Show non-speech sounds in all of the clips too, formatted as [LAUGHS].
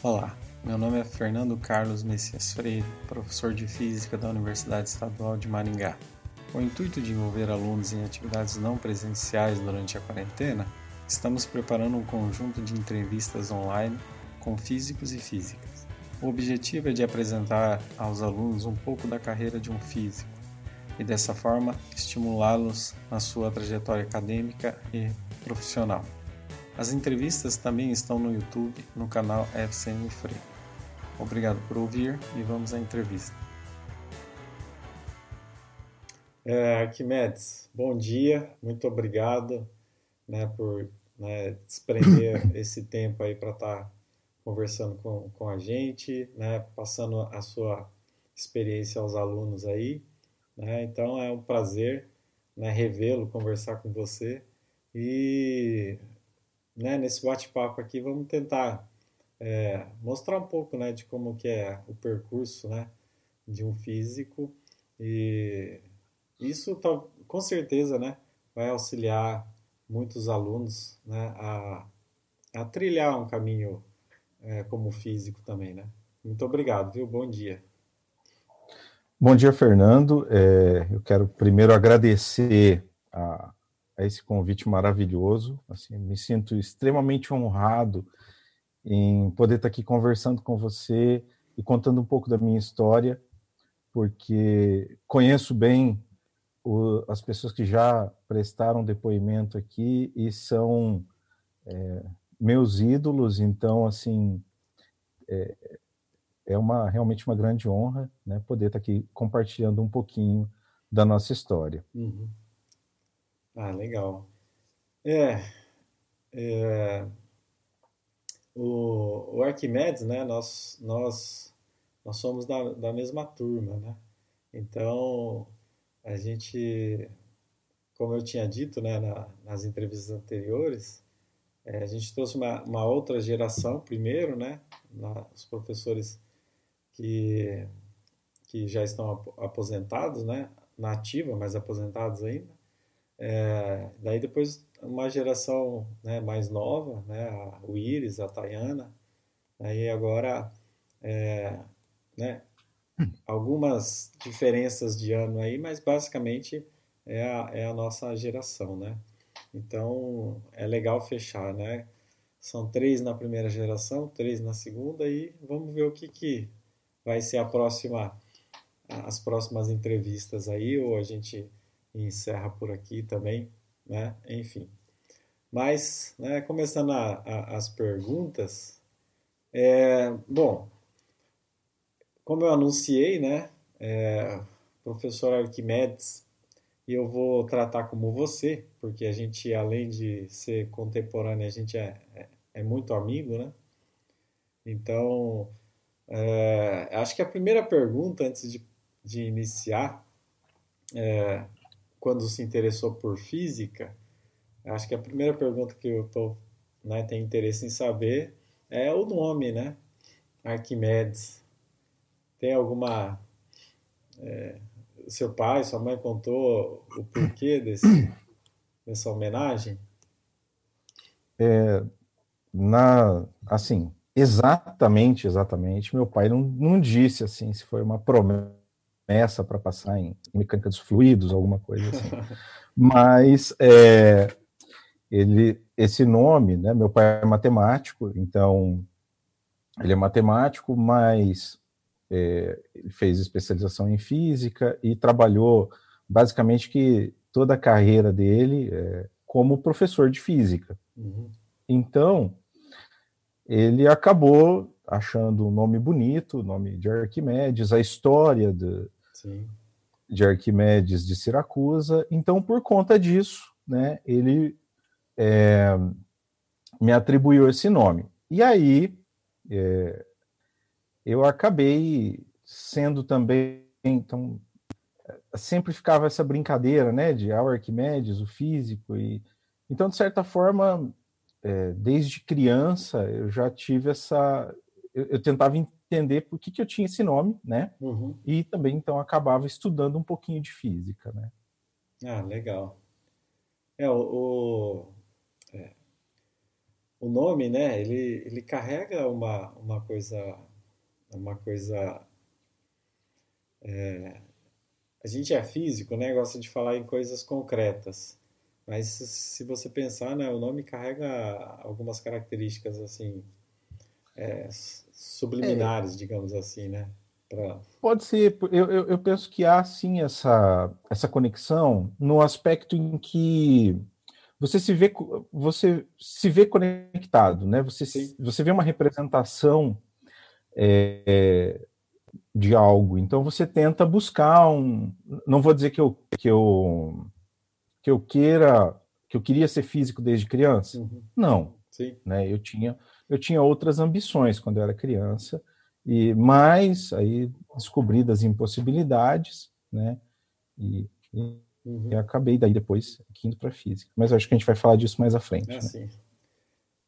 Olá, meu nome é Fernando Carlos Messias Freire, professor de Física da Universidade Estadual de Maringá. Com o intuito de envolver alunos em atividades não presenciais durante a quarentena, estamos preparando um conjunto de entrevistas online com físicos e físicas. O objetivo é de apresentar aos alunos um pouco da carreira de um físico e, dessa forma, estimulá-los na sua trajetória acadêmica e profissional. As entrevistas também estão no YouTube, no canal FCM Freire. Obrigado por ouvir e vamos à entrevista. É, Arquimedes, bom dia, muito obrigado né, por né, desprender [COUGHS] esse tempo aí para estar tá conversando com, com a gente, né, passando a sua experiência aos alunos aí. Né, então é um prazer né, revê-lo, conversar com você e né, nesse bate-papo aqui, vamos tentar é, mostrar um pouco né, de como que é o percurso né, de um físico e isso tá, com certeza né, vai auxiliar muitos alunos né, a, a trilhar um caminho é, como físico também. Né? Muito obrigado, viu? Bom dia. Bom dia, Fernando. É, eu quero primeiro agradecer a, a esse convite maravilhoso. Assim, me sinto extremamente honrado em poder estar aqui conversando com você e contando um pouco da minha história, porque conheço bem o, as pessoas que já prestaram depoimento aqui e são é, meus ídolos, então, assim, é, é uma, realmente uma grande honra né, poder estar aqui compartilhando um pouquinho da nossa história. Uhum. Ah, legal. É, é o, o, Arquimedes, né? Nós, nós, nós somos da, da mesma turma, né? Então, a gente, como eu tinha dito, né, na, nas entrevistas anteriores, é, a gente trouxe uma, uma outra geração primeiro, né? Na, os professores que, que já estão aposentados, né? Na ativa, mas aposentados ainda. É, daí depois uma geração né, mais nova, né, o Iris, a Tayana, aí agora é, né, algumas diferenças de ano aí, mas basicamente é a, é a nossa geração, né? Então é legal fechar, né? São três na primeira geração, três na segunda e vamos ver o que, que vai ser a próxima, as próximas entrevistas aí, ou a gente e encerra por aqui também, né? Enfim. Mas, né, começando a, a, as perguntas, é, bom, como eu anunciei, né, é, professor Arquimedes, eu vou tratar como você, porque a gente, além de ser contemporâneo, a gente é, é, é muito amigo, né? Então, é, acho que a primeira pergunta, antes de, de iniciar, é, quando se interessou por física, acho que a primeira pergunta que eu tô, né, tenho interesse em saber é o nome, né? Arquimedes. Tem alguma. É, seu pai, sua mãe contou o porquê desse, [COUGHS] dessa homenagem? É, na, assim, exatamente, exatamente. Meu pai não, não disse assim se foi uma promessa promessa para passar em, mecânica dos fluidos, alguma coisa assim. [LAUGHS] Mas é, ele, esse nome, né? Meu pai é matemático, então ele é matemático, mas é, fez especialização em física e trabalhou basicamente que toda a carreira dele é, como professor de física. Uhum. Então ele acabou achando um nome bonito, o nome de Arquimedes, a história de, De Arquimedes de Siracusa. Então, por conta disso, né, ele é, me atribuiu esse nome. E aí, é, eu acabei sendo também, então, sempre ficava essa brincadeira, né, de ah, Arquimedes, o físico, e então, de certa forma, é, desde criança, eu já tive essa, eu, eu tentava entender por que, que eu tinha esse nome, né? Uhum. E também, então, acabava estudando um pouquinho de física, né? Ah, legal. É, o, o é, o nome, né, ele, ele carrega uma, uma coisa, uma coisa, é, a gente é físico, né, gosta de falar em coisas concretas, mas se você pensar, né, o nome carrega algumas características, assim, é, subliminares, é. digamos assim, né? Pra... Pode ser, eu, eu, eu, penso que há sim essa, essa conexão no aspecto em que você se vê, você se vê conectado, né? Você, você vê uma representação é, de algo, então você tenta buscar um. Não vou dizer que eu, que eu, que eu queira, que eu queria ser físico desde criança. Uhum. Não. Sim. Né? Eu tinha eu tinha outras ambições quando eu era criança, e mais aí descobri das impossibilidades, né? E, e, uhum. e acabei daí depois indo para física. Mas acho que a gente vai falar disso mais à frente. É né?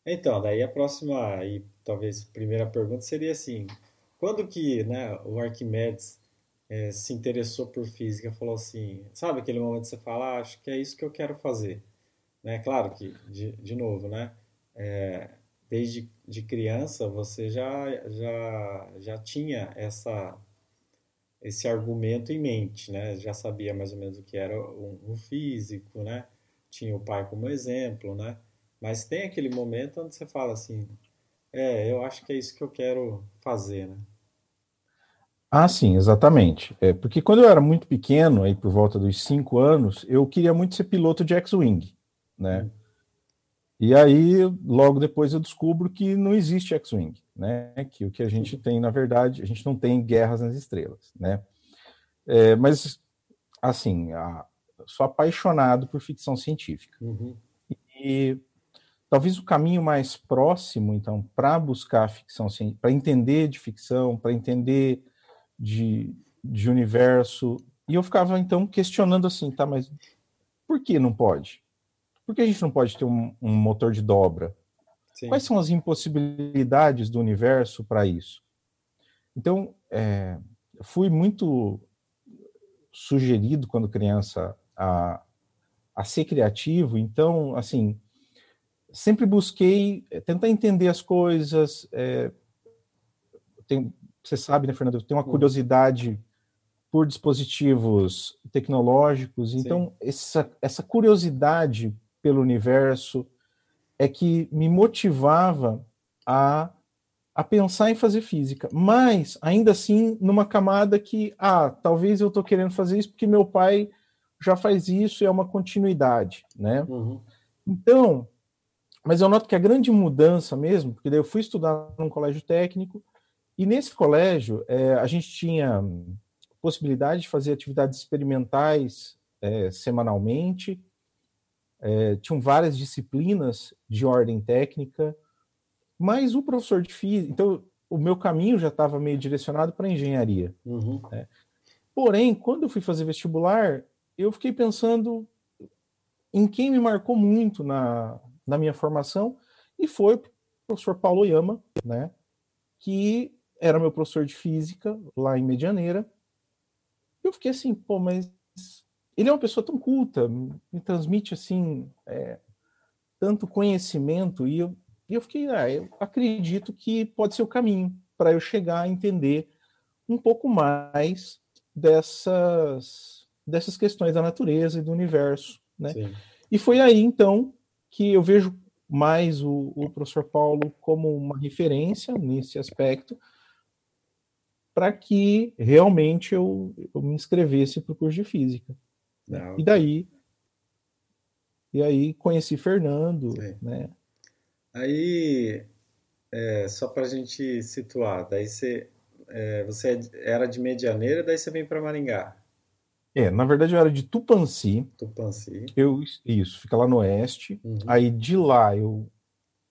Então, daí a próxima e talvez primeira pergunta seria assim: quando que, né, o Arquimedes é, se interessou por física, falou assim, sabe aquele momento que você fala, ah, acho que é isso que eu quero fazer, né? Claro que de, de novo, né? É, desde de criança você já, já, já tinha essa, esse argumento em mente, né? Já sabia mais ou menos o que era um, um físico, né? Tinha o pai como exemplo, né? Mas tem aquele momento onde você fala assim, é, eu acho que é isso que eu quero fazer, né? Ah, sim, exatamente. É, porque quando eu era muito pequeno, aí por volta dos cinco anos, eu queria muito ser piloto de X-Wing, né? Hum. E aí, logo depois, eu descubro que não existe X-Wing, né? Que o que a gente tem, na verdade, a gente não tem guerras nas estrelas, né? É, mas, assim, a, sou apaixonado por ficção científica. Uhum. E talvez o caminho mais próximo, então, para buscar ficção para entender de ficção, para entender de, de universo, e eu ficava, então, questionando assim, tá, mas por que não pode? Por que a gente não pode ter um, um motor de dobra? Sim. Quais são as impossibilidades do universo para isso? Então, é, fui muito sugerido quando criança a, a ser criativo, então, assim, sempre busquei tentar entender as coisas. É, tem, você sabe, né, Fernando? Eu tenho uma curiosidade por dispositivos tecnológicos, então, essa, essa curiosidade pelo universo, é que me motivava a, a pensar em fazer física. Mas, ainda assim, numa camada que, ah, talvez eu estou querendo fazer isso porque meu pai já faz isso e é uma continuidade, né? Uhum. Então, mas eu noto que a grande mudança mesmo, porque daí eu fui estudar num colégio técnico, e nesse colégio é, a gente tinha possibilidade de fazer atividades experimentais é, semanalmente, é, tinham várias disciplinas de ordem técnica, mas o professor de física, então o meu caminho já estava meio direcionado para engenharia. Uhum. Né? Porém, quando eu fui fazer vestibular, eu fiquei pensando em quem me marcou muito na, na minha formação, e foi o professor Paulo Yama, né, que era meu professor de física lá em Medianeira. Eu fiquei assim, pô, mas ele é uma pessoa tão culta, me transmite assim é, tanto conhecimento e eu, eu fiquei, ah, eu acredito que pode ser o caminho para eu chegar a entender um pouco mais dessas dessas questões da natureza e do universo, né? Sim. E foi aí então que eu vejo mais o, o professor Paulo como uma referência nesse aspecto para que realmente eu, eu me inscrevesse para o curso de física. Não, e daí e aí conheci Fernando, Sim. né? Aí, é, só para a gente situar, daí você, é, você era de Medianeira, daí você vem para Maringá. É, na verdade eu era de Tupanci. Tupanci. Eu, isso, fica lá no oeste. Uhum. Aí de lá eu,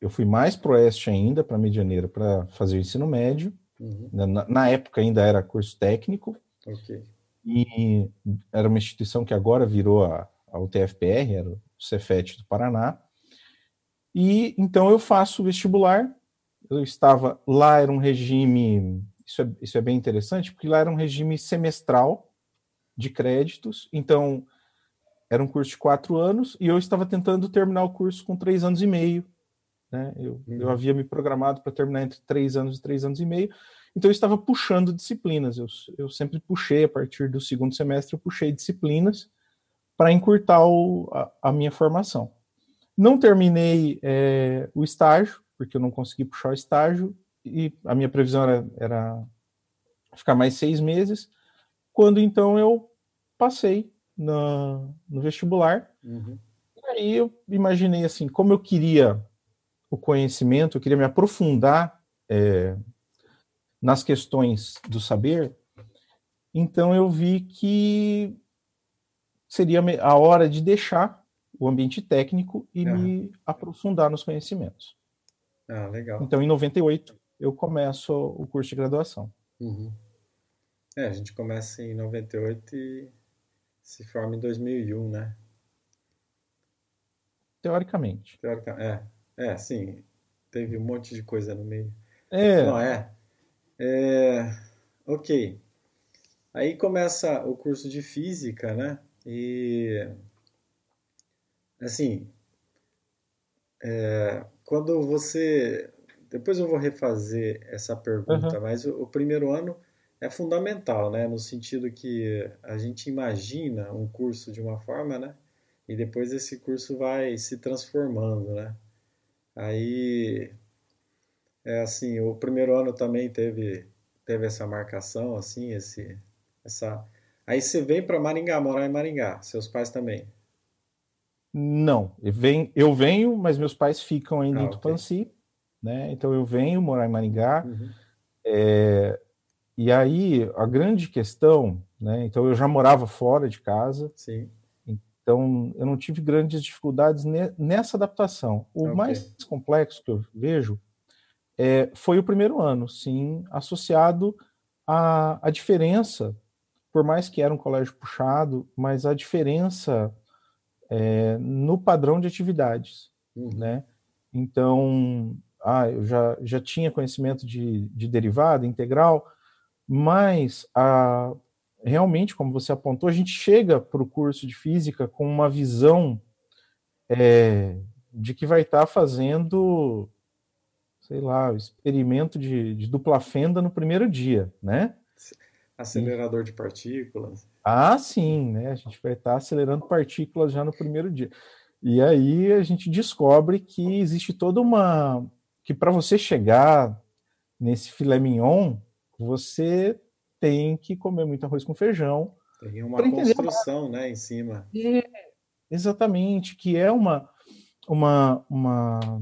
eu fui mais pro oeste ainda, para Medianeira, para fazer o ensino médio. Uhum. Na, na, época ainda era curso técnico. Ok e era uma instituição que agora virou a, a UTFPR, era o Cefet do Paraná. E então eu faço vestibular. Eu estava lá, era um regime. Isso é, isso é bem interessante, porque lá era um regime semestral de créditos. Então, era um curso de quatro anos e eu estava tentando terminar o curso com três anos e meio. né? Eu, uhum. eu havia me programado para terminar entre três anos e três anos e meio, então eu estava puxando disciplinas. Eu, eu sempre puxei, a partir do segundo semestre, eu puxei disciplinas para encurtar o, a, a, minha formação. Não terminei é, o estágio, porque eu não consegui puxar o estágio, e a minha previsão era, era ficar mais seis meses, quando então eu passei na, no vestibular. Uhum. E aí eu imaginei assim, como eu queria o conhecimento, eu queria me aprofundar é, nas questões do saber, então eu vi que seria a hora de deixar o ambiente técnico e me aprofundar nos conhecimentos. Ah, legal. Então, em 98, eu começo o curso de graduação. Uhum. É, a gente começa em 98 e se forma em 2001, né? Teoricamente. Teoricamente, é. É, sim. Teve um monte de coisa no meio. É. Não, é. É, ok. Aí começa o curso de física, né? E assim, é, quando você, depois eu vou refazer essa pergunta, uhum. mas o, o, primeiro ano é fundamental, né? No sentido que a gente imagina um curso de uma forma, né? E depois esse curso vai se transformando, né? Aí é assim, o primeiro ano também teve teve essa marcação, assim, esse essa. Aí você vem para Maringá, morar em Maringá. Seus pais também? Não, eu venho, eu venho mas meus pais ficam ainda ah, em Tupanci, okay. né? Então eu venho morar em Maringá. Uhum. É, e aí a grande questão, né? Então eu já morava fora de casa. Sim. Então eu não tive grandes dificuldades nessa adaptação. O okay. mais complexo que eu vejo é, foi o primeiro ano, sim, associado à, à diferença, por mais que era um colégio puxado, mas a diferença é, no padrão de atividades, uhum. né? Então, ah, eu já, já tinha conhecimento de, de derivada, integral, mas a, realmente, como você apontou, a gente chega para o curso de física com uma visão é, de que vai estar tá fazendo sei lá, o experimento de, de dupla fenda no primeiro dia, né? Acelerador e... de partículas. Ah, sim, né? A gente vai estar acelerando partículas já no primeiro dia. E aí a gente descobre que existe toda uma. que para você chegar nesse filé mignon, você tem que comer muito arroz com feijão. Tem uma construção, né, em cima. É, exatamente, que é uma, uma, uma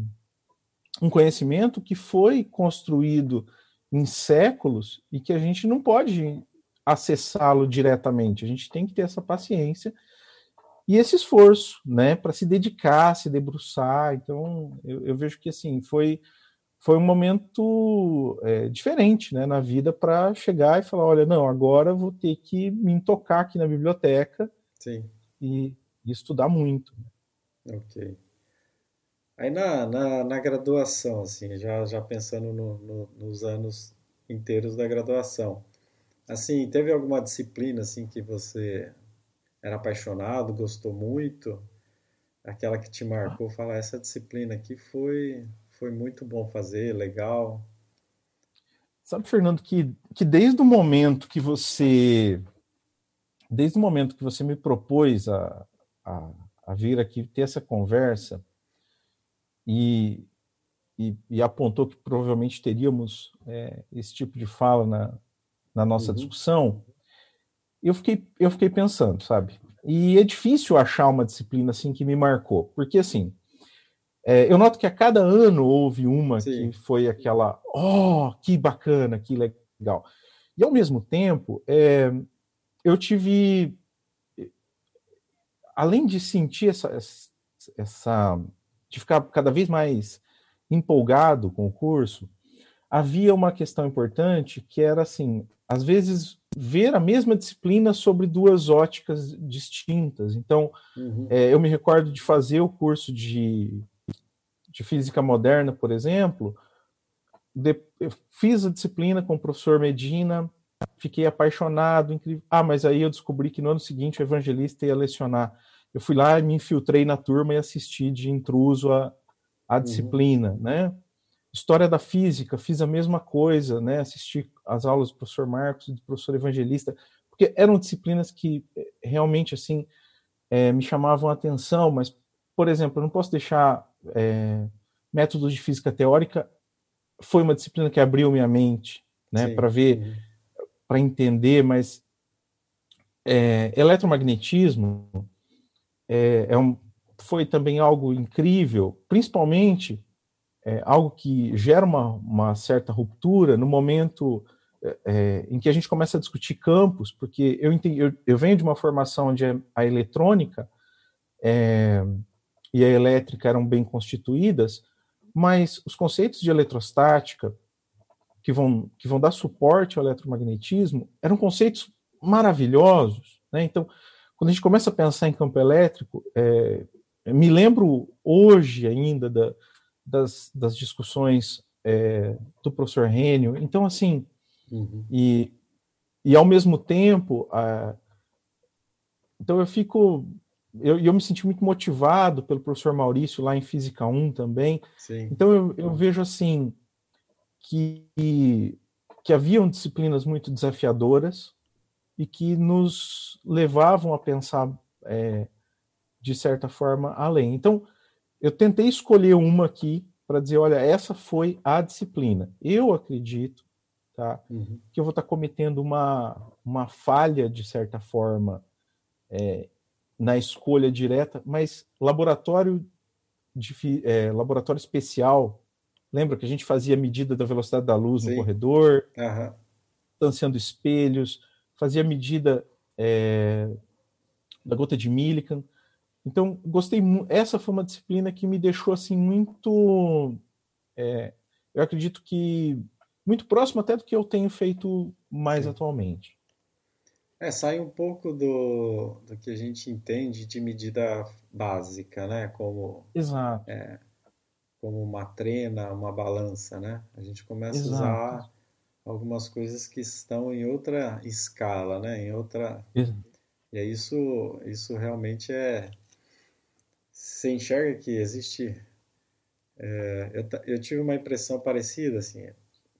um conhecimento que foi construído em séculos e que a gente não pode acessá-lo diretamente. A gente tem que ter essa paciência e esse esforço, né, para se dedicar, se debruçar. Então, eu, eu, vejo que assim foi foi um momento é, diferente, né, na vida para chegar e falar, olha, não, agora vou ter que me tocar aqui na biblioteca e, e estudar muito. Ok. Aí na, na, na graduação, assim, já, já pensando no, no, nos anos inteiros da graduação, assim, teve alguma disciplina, assim, que você era apaixonado, gostou muito? Aquela que te marcou, falar, essa disciplina aqui foi, foi muito bom fazer, legal. Sabe, Fernando, que, que desde o momento que você desde o momento que você me propôs a, a, a vir aqui ter essa conversa, e, e, e apontou que provavelmente teríamos é, esse tipo de fala na, na nossa uhum. discussão, eu fiquei, eu fiquei pensando, sabe? E é difícil achar uma disciplina assim que me marcou, porque assim, é, eu noto que a cada ano houve uma Sim. que foi aquela, oh, que bacana, que legal. E ao mesmo tempo, é, eu tive, além de sentir essa, essa de ficar cada vez mais empolgado com o curso, havia uma questão importante que era assim, às vezes ver a mesma disciplina sobre duas óticas distintas. Então, uhum. é, eu me recordo de fazer o curso de, de física moderna, por exemplo, de, fiz a disciplina com o professor Medina, fiquei apaixonado, incrível. Ah, mas aí eu descobri que no ano seguinte o evangelista ia lecionar eu fui lá e me infiltrei na turma e assisti de intruso a, a uhum. disciplina, uhum. né? História da física, fiz a mesma coisa, né? Assisti as aulas do professor Marcos e do professor Evangelista, porque eram disciplinas que eh, realmente, assim, é, me chamavam a atenção, mas, por exemplo, eu não posso deixar é, métodos de física teórica, foi uma disciplina que abriu minha mente, né? Para ver, uhum. para entender, mas é, eletromagnetismo é, é um, foi também algo incrível, principalmente é, algo que gera uma, uma, certa ruptura no momento é, é em que a gente começa a discutir campos, porque eu, entendi, eu, eu venho de uma formação onde a eletrônica é, e a elétrica eram bem constituídas, mas os conceitos de eletrostática, que vão, que vão dar suporte ao eletromagnetismo, eram conceitos maravilhosos. Né? Então, quando a gente começa a pensar em campo elétrico, é, me lembro hoje ainda da, das, das, discussões é, do professor Rênio. Então, assim, uhum. e, e ao mesmo tempo, a, então eu fico, eu, eu me senti muito motivado pelo professor Maurício lá em Física 1 também. Sim. Então eu, eu vejo assim que, que haviam disciplinas muito desafiadoras e que nos levavam a pensar é, de certa forma, além. Então, eu tentei escolher uma aqui para dizer, olha, essa foi a disciplina. Eu acredito tá, uhum. que eu vou estar tá cometendo uma, uma falha, de certa forma, é, na escolha direta, mas laboratório, de, é, laboratório especial, lembra que a gente fazia medida da velocidade da luz Sim. no corredor, uhum. distanciando espelhos, fazia medida é, da gota de Millikan. Então, gostei Essa foi uma disciplina que me deixou assim muito. É, eu acredito que muito próximo até do que eu tenho feito mais Sim. atualmente. É, sai um pouco do, do que a gente entende de medida básica, né? Como, Exato. É, como uma trena, uma balança, né? A gente começa Exato. a usar algumas coisas que estão em outra escala, né? Em outra... Exato. E é isso, isso realmente é, você enxerga que existe. É, eu, eu tive uma impressão parecida, assim.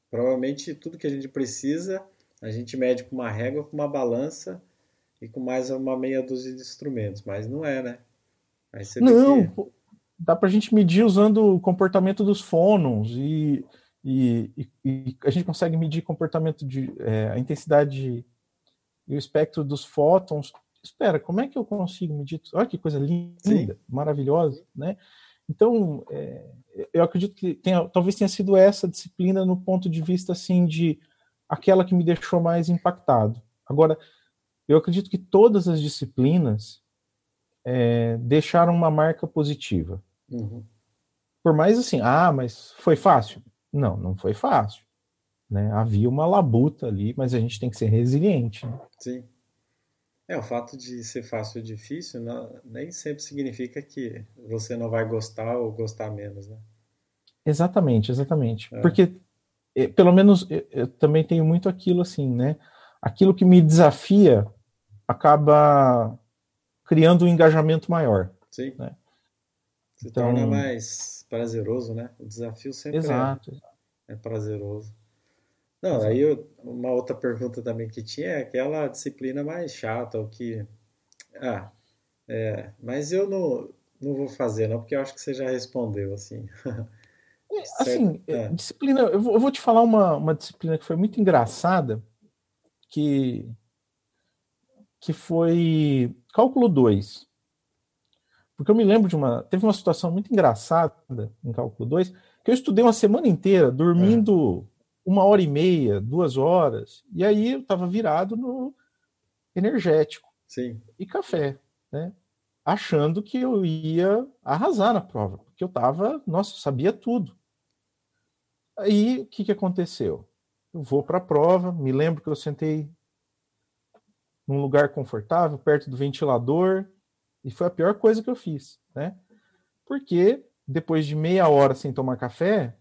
Provavelmente tudo que a gente precisa, a gente mede com uma régua, com uma balança e com mais uma meia dúzia de instrumentos, mas não é, né? não, que... dá para a gente medir usando o comportamento dos fônons e, e, e, e a gente consegue medir comportamento de é, a intensidade e o espectro dos fótons espera, como é que eu consigo medir? Olha que coisa linda, Sim. maravilhosa, né? Então, é, eu acredito que tenha, talvez tenha sido essa disciplina no ponto de vista assim de aquela que me deixou mais impactado. Agora, eu acredito que todas as disciplinas é, deixaram uma marca positiva. Uhum. Por mais assim, ah, mas foi fácil? Não, não foi fácil. Né? Havia uma labuta ali, mas a gente tem que ser resiliente. Né? Sim. É, o fato de ser fácil ou difícil não, nem sempre significa que você não vai gostar ou gostar menos, né? Exatamente, exatamente. É. Porque, eh, pelo menos, eu, eu também tenho muito aquilo assim, né? Aquilo que me desafia acaba criando um engajamento maior. Sim. Né? Se então, torna mais prazeroso, né? O desafio sempre é exato. É, é prazeroso. Não, aí eu, uma outra pergunta também que tinha é aquela disciplina mais chata, o que. Ah, é, mas eu não, não vou fazer, não, porque eu acho que você já respondeu, assim. [LAUGHS] É, assim, é. disciplina, eu vou, eu vou, te falar uma, uma disciplina que foi muito engraçada, que, que foi cálculo 2. Porque eu me lembro de uma. Teve uma situação muito engraçada em cálculo 2, que eu estudei uma semana inteira dormindo uma hora e meia, duas horas, e aí eu estava virado no energético Sim. e café, né? Achando que eu ia arrasar na prova, porque eu estava, nossa, sabia tudo. Aí o que, que aconteceu? Eu vou para a prova, me lembro que eu sentei num lugar confortável, perto do ventilador, e foi a pior coisa que eu fiz, né? Porque depois de meia hora sem tomar café,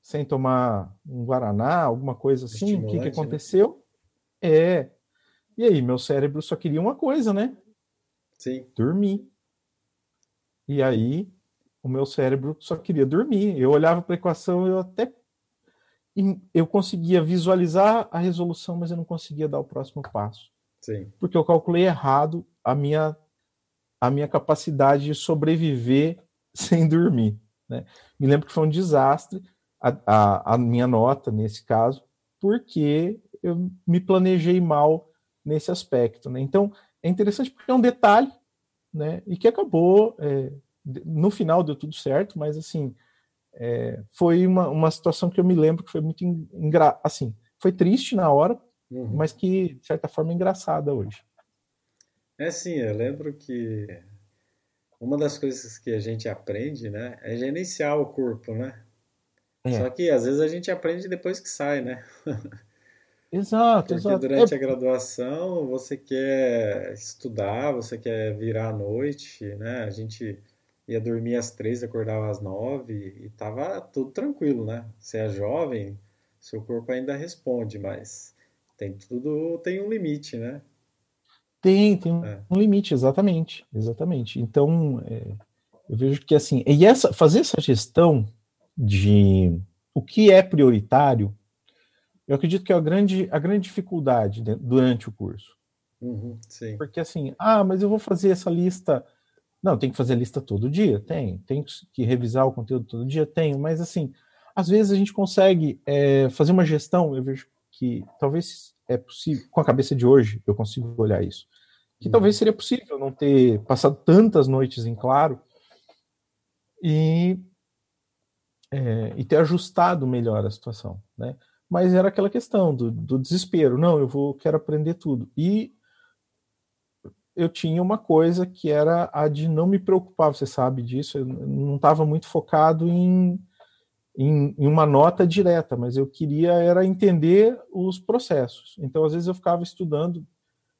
sem tomar um guaraná, alguma coisa assim, o que, que né? aconteceu? Né? É. E aí, meu cérebro só queria uma coisa, né? Sim. Dormir. E aí, o meu cérebro só queria dormir. Eu olhava para a equação, eu até eu conseguia visualizar a resolução, mas eu não conseguia dar o próximo passo. Sim. Porque eu calculei errado a minha a minha capacidade de sobreviver [LAUGHS] sem dormir. Né? Me lembro que foi um desastre a, a, a minha nota nesse caso, porque eu me planejei mal nesse aspecto. Né? Então, é interessante porque é um detalhe, né? E que acabou, é, no final deu tudo certo, mas assim, é, foi uma, uma situação que eu me lembro que foi muito engra... assim, foi triste na hora, uhum. mas que de certa forma é engraçada hoje. É sim, eu lembro que uma das coisas que a gente aprende, né, é gerenciar o corpo, né? É. Só que às vezes a gente aprende depois que sai, né? [LAUGHS] Exato, Porque exato. durante é... a graduação você quer estudar, você quer virar à noite, né? A gente ia dormir às três, acordava às nove e tava tudo tranquilo, né? Você é jovem, seu corpo ainda responde, mas tem tudo tem um limite, né? Tem, tem um, é. um limite, exatamente, exatamente. Então, é, eu vejo que assim, e essa fazer essa gestão de o que é prioritário eu acredito que é a grande, a grande dificuldade durante o curso. Uhum, Porque assim, ah, mas eu vou fazer essa lista. Não, tem que fazer a lista todo dia? Tem. Tem que revisar o conteúdo todo dia? Tenho. Mas assim, às vezes a gente consegue é, fazer uma gestão, eu vejo que talvez é possível, com a cabeça de hoje, eu consigo olhar isso. Que talvez seria possível não ter passado tantas noites em claro e, é, e ter ajustado melhor a situação, né? mas era aquela questão do, do desespero. Não, eu vou quero aprender tudo. E eu tinha uma coisa que era a de não me preocupar, você sabe disso, eu não estava muito focado em, em, em, uma nota direta, mas eu queria era entender os processos. Então, às vezes eu ficava estudando,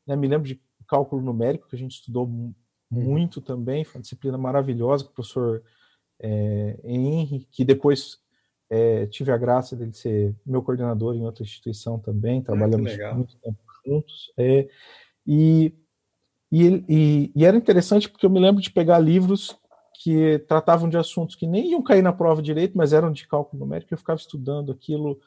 né, me lembro de cálculo numérico, que a gente estudou uhum. muito também, foi uma disciplina maravilhosa, com o professor é, Henry, que depois é, tive a graça dele ser meu coordenador em outra instituição também, ah, trabalhamos ah, muito tempo juntos. É, e, e, e, e, era interessante porque eu me lembro de pegar livros que tratavam de assuntos que nem iam cair na prova direito, mas eram de cálculo numérico, e eu ficava estudando aquilo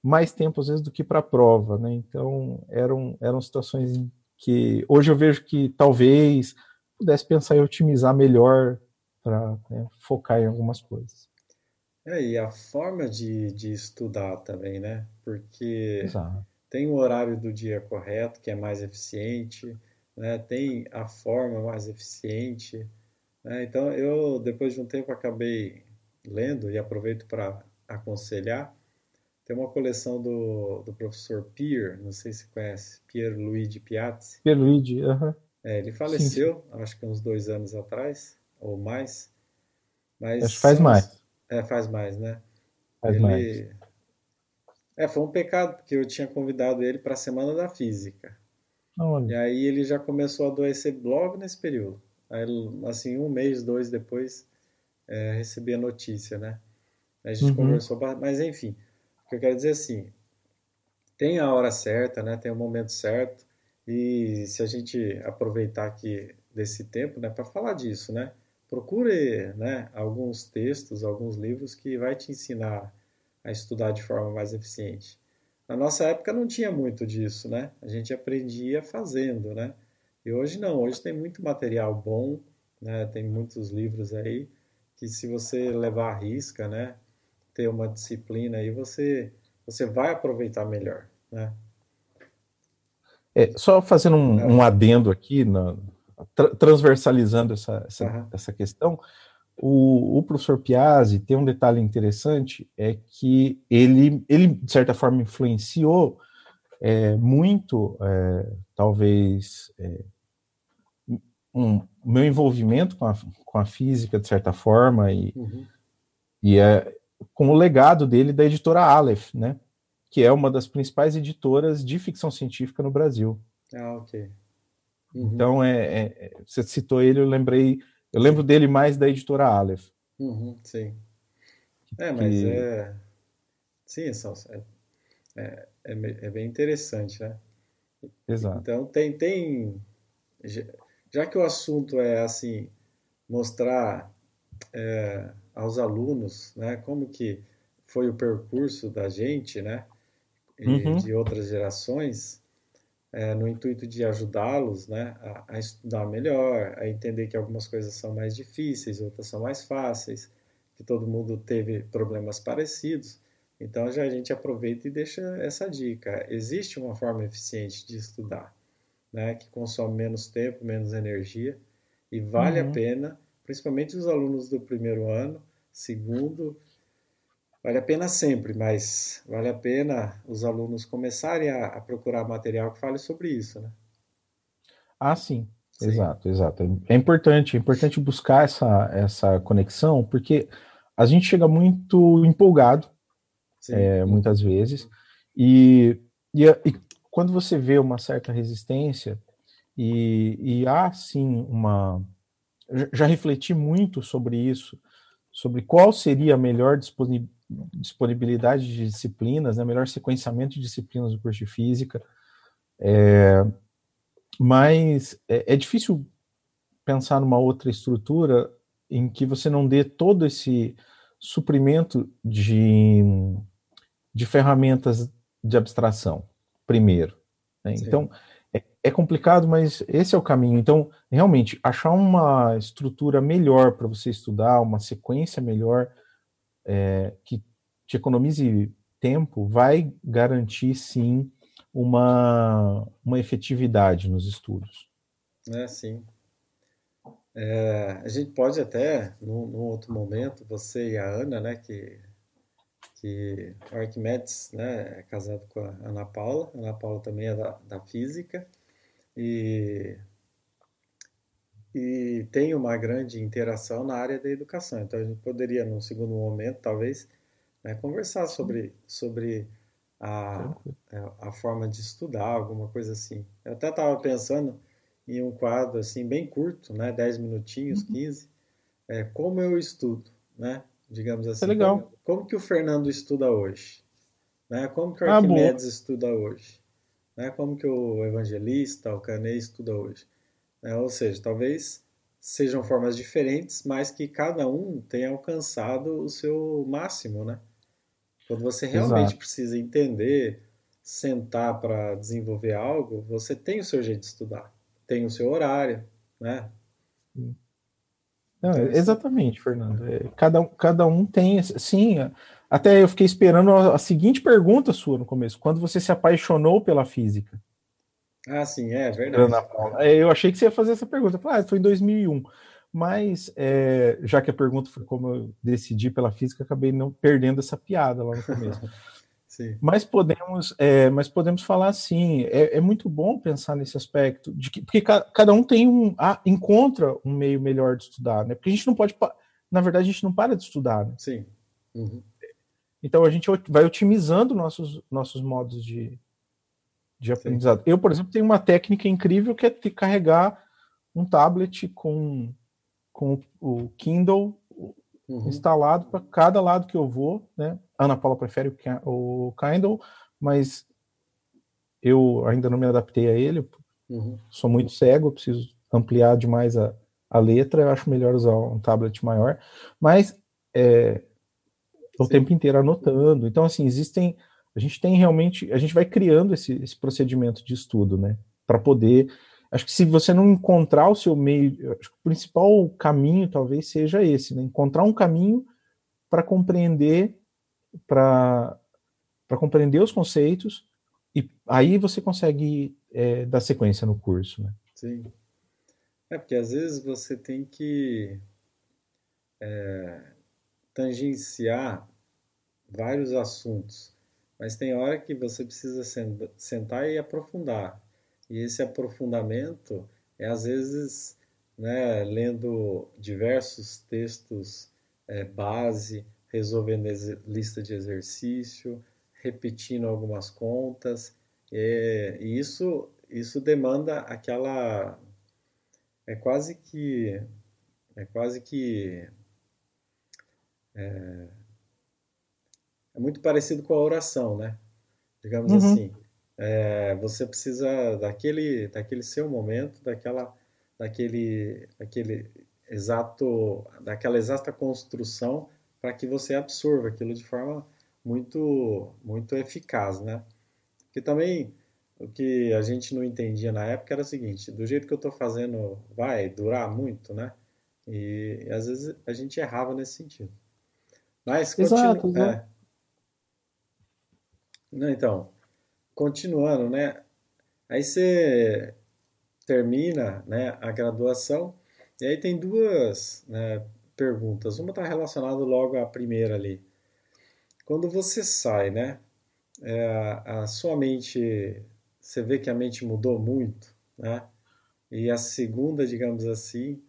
mais tempo, às vezes, do que para a prova. Né? Então, eram, eram situações que hoje eu vejo que talvez pudesse pensar em otimizar melhor para né, focar em algumas coisas. É, e a forma de, de estudar também, né? Porque Exato. tem o horário do dia correto, que é mais eficiente, né? Tem a forma mais eficiente, né? Então, eu, depois de um tempo, acabei lendo e aproveito para aconselhar. Tem uma coleção do, do professor Pierre, não sei se conhece, Pier Luigi Piazzi. Pier Luigi, aham. Uh -huh. É, ele faleceu, sim, sim. acho que uns dois anos atrás, ou mais. Mas acho que faz mais é, faz mais, né? Faz ele... mais. É, foi um pecado, porque eu tinha convidado ele para a Semana da Física. Olha. E aí ele já começou a adoecer logo nesse período. Aí, assim, um mês, dois depois, é, recebi a notícia, né? A gente uhum. conversou, mas enfim, que eu quero dizer assim, tem a hora certa, né? Tem o momento certo, e se a gente aproveitar aqui desse tempo, né, para falar disso, né? procure né, alguns textos, alguns livros que vai te ensinar a estudar de forma mais eficiente. Na nossa época não tinha muito disso, né? A gente aprendia fazendo, né? E hoje não, hoje tem muito material bom, né? Tem muitos livros aí que se você levar a risca, né? Ter uma disciplina aí, você, você vai aproveitar melhor, né? É, só fazendo um, é. um adendo aqui na, tra transversalizando essa, essa, uhum. essa questão, o, o, professor Piazzi tem um detalhe interessante, é que ele, ele de certa forma, influenciou é, muito, é, talvez, é, um, meu envolvimento com a, com a física, de certa forma, e, uhum. e é, com o legado dele da editora Aleph, né? Que é uma das principais editoras de ficção científica no Brasil. Ah, ok. Uhum. Então, é, é, você citou ele, eu lembrei, eu lembro dele mais da editora Aleph. Uhum, sim. É, mas que... é. Sim, é, é, é, é, bem interessante, né? Exato. Então, tem, tem. Já que o assunto é assim, mostrar é, aos alunos, né, como que foi o percurso da gente, né, uhum. de outras gerações, é, no intuito de ajudá-los, né, a, a, estudar melhor, a entender que algumas coisas são mais difíceis, outras são mais fáceis, que todo mundo teve problemas parecidos. Então já a gente aproveita e deixa essa dica. Existe uma forma eficiente de estudar, né, que consome menos tempo, menos energia e vale uhum. a pena, principalmente os alunos do primeiro ano, segundo, vale a pena sempre, mas vale a pena os alunos começarem a, a procurar material que fale sobre isso, né? Ah, sim. sim. Exato, exato. É importante, é importante buscar essa, essa conexão, porque a gente chega muito empolgado é, muitas vezes. E, e, e, quando você vê uma certa resistência, e, e há sim uma. Já refleti muito sobre isso, sobre qual seria a melhor disponibilidade de disciplinas, né, melhor sequenciamento de disciplinas do curso de física. É, mas é, é difícil pensar numa outra estrutura em que você não dê todo esse suprimento de de ferramentas de abstração, primeiro. Né? Então, é, complicado, mas esse é o caminho. Então, realmente, achar uma estrutura melhor para você estudar, uma sequência melhor, é, que te economize tempo, vai garantir, sim, uma, uma efetividade nos estudos. É, sim. É, a gente pode até, num, num, outro momento, você e a Ana, né, que que Arquimedes né, é casado com a Ana Paula, a Ana Paula também é da, da física, e, e tem uma grande interação na área da educação. Então a gente poderia, num segundo momento, talvez, né, conversar sobre, sobre a, a forma de estudar, alguma coisa assim. Eu até estava pensando em um quadro assim bem curto, né, 10 minutinhos, 15, uhum. é, como eu estudo, né? digamos assim. É legal. Como, como, que o Fernando estuda hoje? Né? Como que o ah, Arquimedes ah, estuda hoje? Né? Como que o evangelista, o Canet estuda hoje? Né? Ou seja, talvez sejam formas diferentes, mas que cada um tenha alcançado o seu máximo, né? Quando você realmente Exato. precisa entender, sentar para desenvolver algo, você tem o seu jeito de estudar, tem o seu horário, né? Não, exatamente, Fernando. É, cada, cada um tem. Sim, até eu fiquei esperando a, a, seguinte pergunta sua no começo: quando você se apaixonou pela física? Ah, sim, é verdade. É, eu achei que você ia fazer essa pergunta. falei, ah, foi em 2001. Mas, é, já que a pergunta foi como eu decidi pela física, acabei não perdendo essa piada lá no começo. [LAUGHS] Mas podemos, é, mas podemos falar assim, é, é, muito bom pensar nesse aspecto, de que, porque ca, cada um tem um, ah, encontra um meio melhor de estudar, né? Porque a gente não pode, na verdade, a gente não para de estudar, né? Sim. Uhum. Então a gente vai otimizando nossos, nossos modos de, de aprendizado. Sim. Eu, por exemplo, tenho uma técnica incrível que é carregar um tablet com, com o Kindle uhum. instalado para cada lado que eu vou, né? Ana Paula prefere o, Kindle, mas eu ainda não me adaptei a ele. Uhum. Sou muito cego, preciso ampliar demais a, a letra. Eu acho melhor usar um tablet maior, mas é, o tempo inteiro anotando. Então, assim, existem. A gente tem realmente. A gente vai criando esse, esse procedimento de estudo, né? Para poder Acho que se você não encontrar o seu meio, acho que o principal caminho talvez seja esse, né? encontrar um caminho para compreender, para compreender os conceitos e aí você consegue é, dar sequência no curso, né? Sim. É porque às vezes você tem que é, tangenciar vários assuntos, mas tem hora que você precisa sentar e aprofundar. E esse aprofundamento é, às vezes, né, lendo diversos textos é, base, resolvendo lista de exercício, repetindo algumas contas. É, e isso, isso demanda aquela. É quase que. É quase que. É, é muito parecido com a oração, né? Digamos uhum. assim. É, você precisa daquele, daquele seu momento, daquela, daquele, daquele exato, daquela exata construção para que você absorva aquilo de forma muito, muito eficaz, né? Porque também o que a gente não entendia na época era o seguinte: do jeito que eu estou fazendo, vai durar muito, né? E, e, às vezes a gente errava nesse sentido. Mas exato, continu... exato. É. Não, então, continuando, né? Aí você termina, né, a graduação e aí tem duas né, perguntas. Uma está relacionada logo à primeira ali. Quando você sai, né, é, a sua mente, você vê que a mente mudou muito, né? E a segunda, digamos assim, né,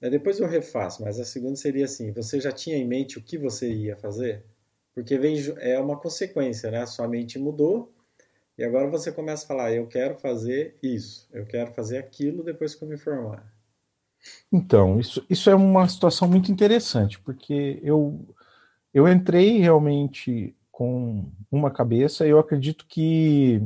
depois eu refaço, mas a segunda seria assim: você já tinha em mente o que você ia fazer? Porque vem, é uma consequência, né? Sua mente mudou e agora você começa a falar: eu quero fazer isso, eu quero fazer aquilo depois que eu me formar. Então, isso, isso é uma situação muito interessante, porque eu, eu entrei realmente com uma cabeça, eu acredito que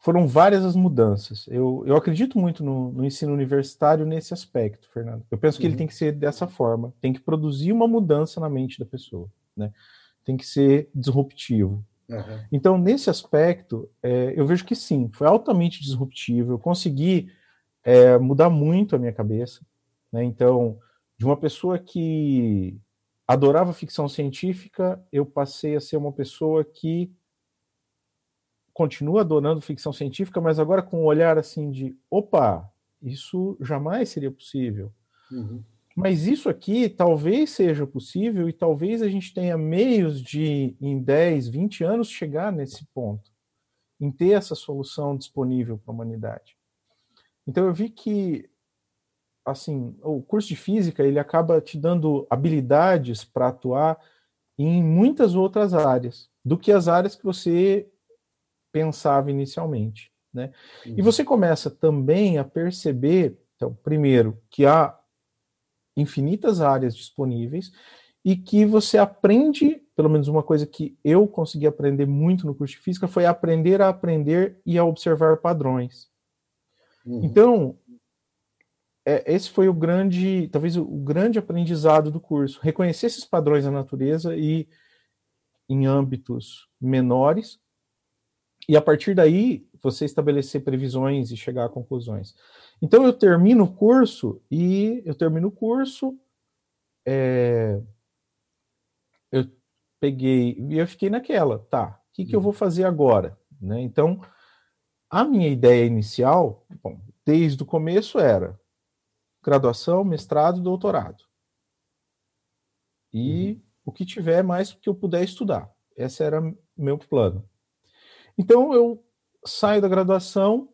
foram várias as mudanças. Eu, eu acredito muito no, no ensino universitário nesse aspecto, Fernando. Eu penso que uhum. ele tem que ser dessa forma, tem que produzir uma mudança na mente da pessoa, né? Tem que ser disruptivo. Uhum. Então, nesse aspecto, é, eu vejo que sim, foi altamente disruptivo. Eu consegui é, mudar muito a minha cabeça. Né? Então, de uma pessoa que adorava ficção científica, eu passei a ser uma pessoa que continua adorando ficção científica, mas agora com um olhar assim de, opa, isso jamais seria possível. Uhum. Mas isso aqui talvez seja possível e talvez a gente tenha meios de, em 10, 20 anos, chegar nesse ponto, em ter essa solução disponível para a humanidade. Então eu vi que assim, o curso de física, ele acaba te dando habilidades para atuar em muitas outras áreas do que as áreas que você pensava inicialmente, né? Uhum. E você começa também a perceber, então, primeiro, que há infinitas áreas disponíveis e que você aprende, pelo menos uma coisa que eu consegui aprender muito no curso de física foi aprender a aprender e a observar padrões. Uhum. Então, é, esse foi o grande, talvez o, o grande aprendizado do curso, reconhecer esses padrões da natureza e em âmbitos menores, e a partir daí você estabelecer previsões e chegar a conclusões. Então eu termino o curso e eu termino o curso, é, eu peguei e eu fiquei naquela, tá? O que, que eu uhum. vou fazer agora? Né? Então a minha ideia inicial, bom, desde o começo era graduação, mestrado, doutorado. E uhum. o que tiver mais que eu puder estudar. Esse era meu plano. Então eu saio da graduação,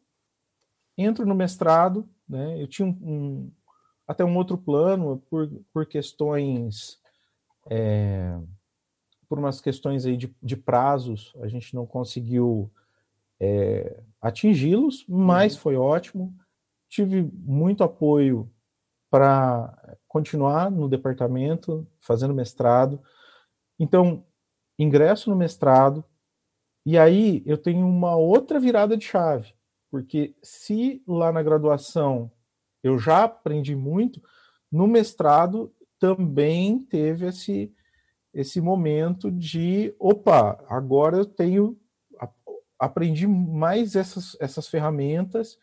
entro no mestrado, né? Eu tinha um, um até um outro plano por, por questões é, por umas questões aí de, de prazos, a gente não conseguiu é, atingi-los, mas uhum. foi ótimo. Tive muito apoio para continuar no departamento, fazendo mestrado. Então, ingresso no mestrado, e aí eu tenho uma outra virada de chave, porque se lá na graduação eu já aprendi muito, no mestrado também teve esse esse momento de, opa, agora eu tenho aprendi mais essas, essas ferramentas,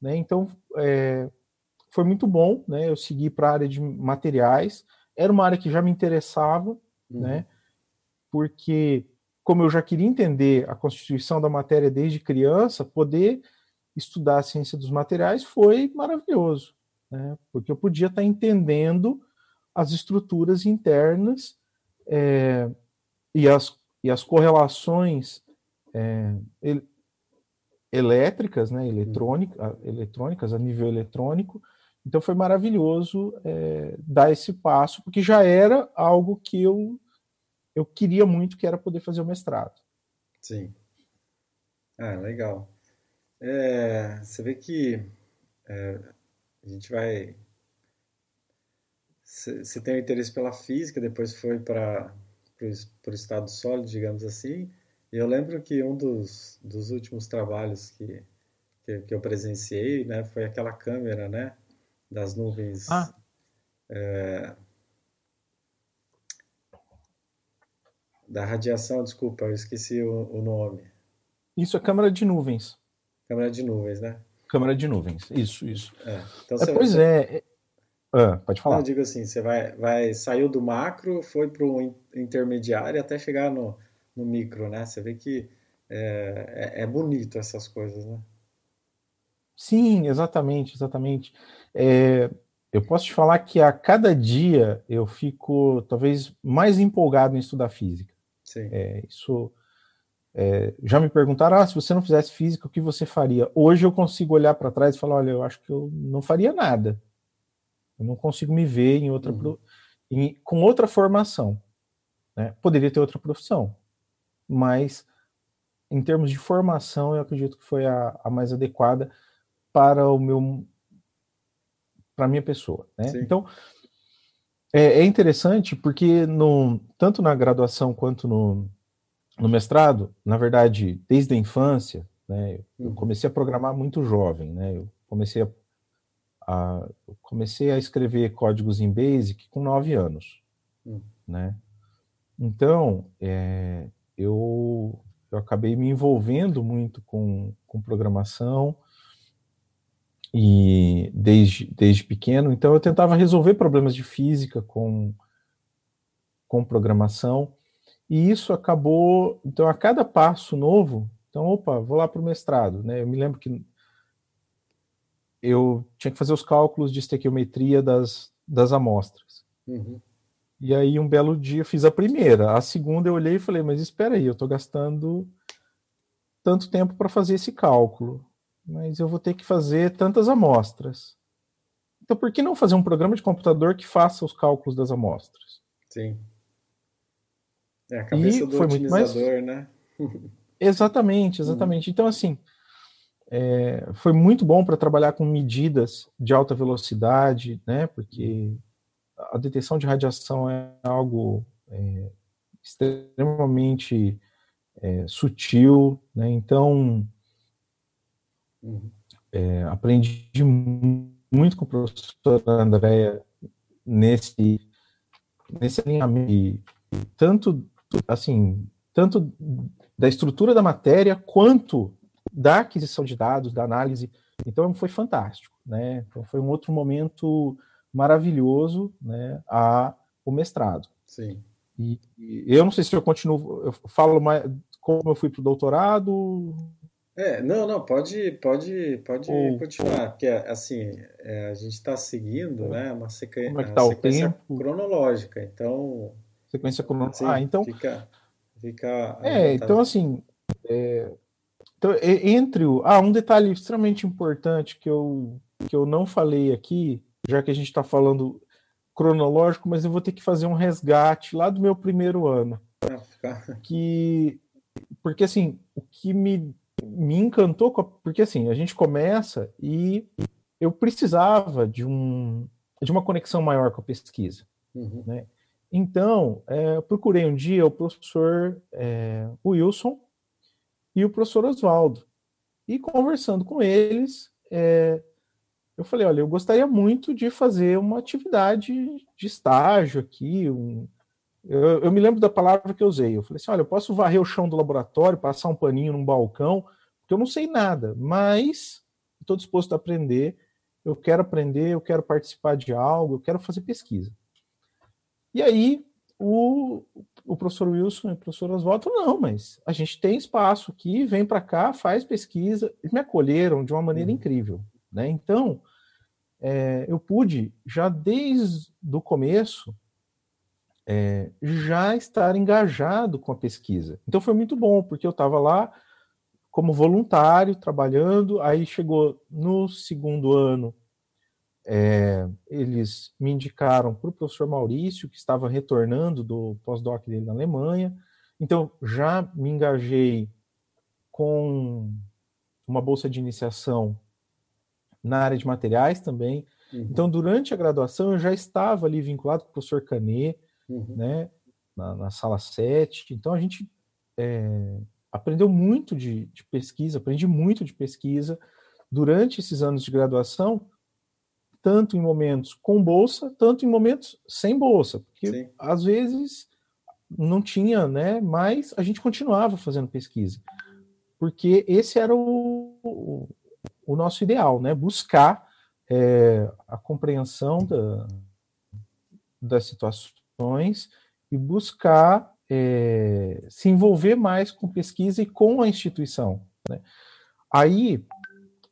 né? Então é, foi muito bom, né? Eu segui para a área de materiais, era uma área que já me interessava, uhum. né? Porque como eu já queria entender a constituição da matéria desde criança, poder estudar a ciência dos materiais foi maravilhoso, né? Porque eu podia estar entendendo as estruturas internas é, e, as, e as correlações é, elétricas, né, eletrônica, eletrônicas a nível eletrônico. Então foi maravilhoso é, dar esse passo, porque já era algo que eu, eu queria muito, que era poder fazer o mestrado. Sim. Ah, legal. É, você vê que é, a gente vai. Você tem o interesse pela física, depois foi para o estado sólido, digamos assim. Eu lembro que um dos, dos últimos trabalhos que, que, que, eu presenciei, né, foi aquela câmera, né, das nuvens. Ah. É, da radiação, desculpa, eu esqueci o, o, nome. Isso é câmara de nuvens. Câmara de nuvens, né? Câmara de nuvens, isso, isso. É, então é, pois você... é. é ah, pode falar. Eu digo assim, você vai, vai saiu do macro, foi para o intermediário até chegar no, no micro, né? Você vê que é, é, é bonito essas coisas, né? Sim, exatamente, exatamente. É, eu posso te falar que a cada dia eu fico talvez mais empolgado em estudar física. É, isso é, já me perguntaram, ah, se você não fizesse física, o que você faria? Hoje eu consigo olhar para trás e falar, olha, eu acho que eu não faria nada. Eu não consigo me ver em outra uhum. em, com outra formação. Né? Poderia ter outra profissão, mas em termos de formação, eu acredito que foi a, a mais adequada para o meu para minha pessoa. Né? Então é, é, interessante porque no, tanto na graduação quanto no, no mestrado, na verdade, desde a infância, né, eu uhum. comecei a programar muito jovem, né? Eu comecei a, a comecei a escrever códigos em Basic com nove anos, uhum. né? Então, é, eu, eu acabei me envolvendo muito com, com programação, e desde, desde pequeno, então eu tentava resolver problemas de física com, com programação, e isso acabou, então a cada passo novo, então, opa, vou lá para o mestrado, né, eu me lembro que eu tinha que fazer os cálculos de estequiometria das, das amostras, uhum. e aí um belo dia fiz a primeira, a segunda eu olhei e falei, mas espera aí, eu estou gastando tanto tempo para fazer esse cálculo, mas eu vou ter que fazer tantas amostras. Então, por que não fazer um programa de computador que faça os cálculos das amostras? Sim. É a cabeça e do foi otimizador, mais... né? [LAUGHS] exatamente, exatamente. Então, assim, é, foi muito bom para trabalhar com medidas de alta velocidade, né? Porque a detecção de radiação é algo é, extremamente é, sutil, né? Então, é, aprendi muito com o professor Andréa nesse, nesse alinhamento, tanto, assim, tanto da estrutura da matéria quanto da aquisição de dados, da análise. Então foi fantástico, né? Então foi um outro momento maravilhoso, né, a o mestrado. Sim. E, e eu não sei se eu continuo, eu falo mais como eu fui para o doutorado, é, não, não, pode, pode, pode Ou, continuar, porque assim, é, a gente está seguindo, né, uma sequ... Como é que tá sequência tempo? cronológica, então... Sequência cronológica, ah, então... Fica, fica é, então assim, é, então, entre o... Ah, um detalhe extremamente importante que eu, que eu não falei aqui, já que a gente está falando cronológico, mas eu vou ter que fazer um resgate lá do meu primeiro ano. Ah, que... Porque assim, o que me me encantou, porque assim, a gente começa e eu precisava de, um, de uma conexão maior com a pesquisa. Uhum. Né? Então, é, procurei um dia o professor é, Wilson e o professor Oswaldo. E conversando com eles, é, eu falei: olha, eu gostaria muito de fazer uma atividade de estágio aqui, um, eu, eu, me lembro da palavra que eu usei. Eu falei assim: olha, eu posso varrer o chão do laboratório, passar um paninho num balcão, porque eu não sei nada, mas estou disposto a aprender. Eu quero aprender, eu quero participar de algo, eu quero fazer pesquisa. E aí o, o professor Wilson e o professor Oswaldo não, mas a gente tem espaço aqui, vem para cá, faz pesquisa. Eles me acolheram de uma maneira uhum. incrível. Né? Então, é, eu pude, já desde o começo, é, já estar engajado com a pesquisa. Então foi muito bom, porque eu estava lá como voluntário, trabalhando, aí chegou no segundo ano, é, eles me indicaram para o professor Maurício, que estava retornando do pós-doc dele na Alemanha, então já me engajei com uma bolsa de iniciação na área de materiais também. Uhum. Então, durante a graduação, eu já estava ali vinculado com o professor Canet, uhum. né, na, na, sala 7. Então a gente é, aprendeu muito de, de, pesquisa, aprendi muito de pesquisa durante esses anos de graduação, tanto em momentos com bolsa, tanto em momentos sem bolsa, porque Sim. às vezes não tinha, né? Mas a gente continuava fazendo pesquisa, porque esse era o, o, o nosso ideal, né? Buscar é, a compreensão da, das situações e buscar é, se envolver mais com pesquisa e com a instituição. Né? Aí,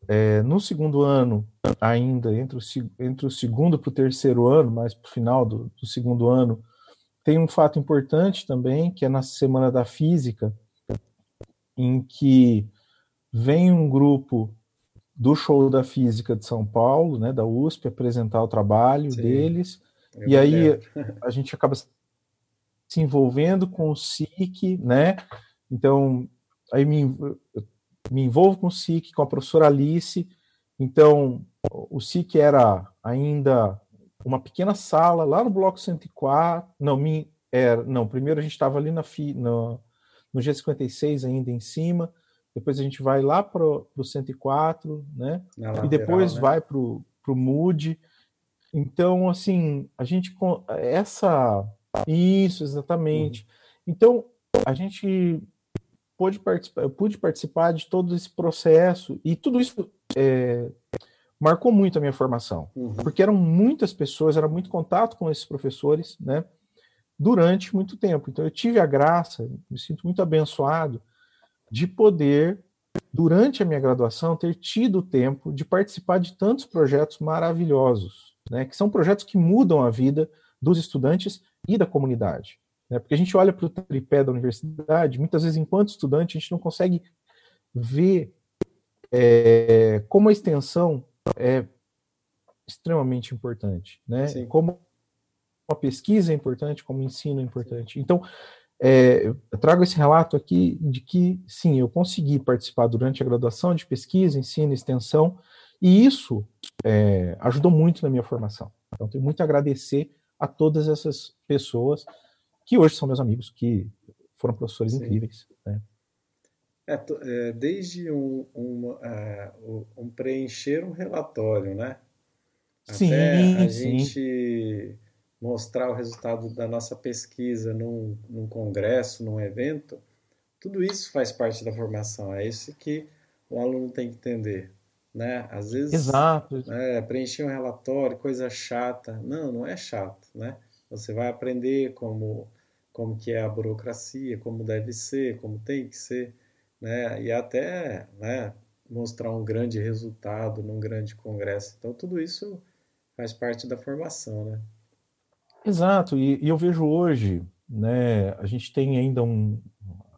é, no segundo ano, ainda, entre o, entre o segundo para o terceiro ano, mais para o final do, do segundo ano, tem um fato importante também, que é na Semana da Física, em que vem um grupo do Show da Física de São Paulo, né, da USP, apresentar o trabalho Sim, deles, e aí a gente acaba se envolvendo com o SIC, né, então aí me, me envolvo com o SIC, com a professora Alice, então o SIC era ainda uma pequena sala lá no bloco 104. Não, me, era, não primeiro a gente estava ali na, no, no G56 ainda em cima. Depois a gente vai lá para o 104, né? Lateral, e depois né? vai para o Mood. Então, assim, a gente. Essa. Isso, exatamente. Uhum. Então, a gente pôde participar, eu pude participar de todo esse processo e tudo isso é, marcou muito a minha formação, uhum. porque eram muitas pessoas, era muito contato com esses professores, né? Durante muito tempo. Então eu tive a graça, me sinto muito abençoado de poder durante a minha graduação ter tido tempo de participar de tantos projetos maravilhosos, né? Que são projetos que mudam a vida dos estudantes e da comunidade. Né? Porque a gente olha para o tripé da universidade, muitas vezes, enquanto estudante, a gente não consegue ver é, como a extensão é extremamente importante, né? Sim. Como a pesquisa é importante, como o ensino é importante. Então, é, eu trago esse relato aqui de que, sim, eu consegui participar durante a graduação de pesquisa, ensino, extensão, e isso é, ajudou muito na minha formação. Então, tenho muito a agradecer a todas essas pessoas que hoje são meus amigos, que foram professores sim. incríveis. Né? É, é, desde um, um, uh, um, preencher um relatório, né? Sim, Até a sim. gente mostrar o resultado da nossa pesquisa num, num congresso, num evento, tudo isso faz parte da formação. É isso que o aluno tem que entender. Né? Às vezes, Exato. É, preencher um relatório, coisa chata. Não, não é chato. Né? Você vai aprender como, como que é a burocracia, como deve ser, como tem que ser né? E até né, mostrar um grande resultado num grande congresso. Então, tudo isso faz parte da formação, né? Exato, e, e eu vejo hoje, né, a gente tem ainda um...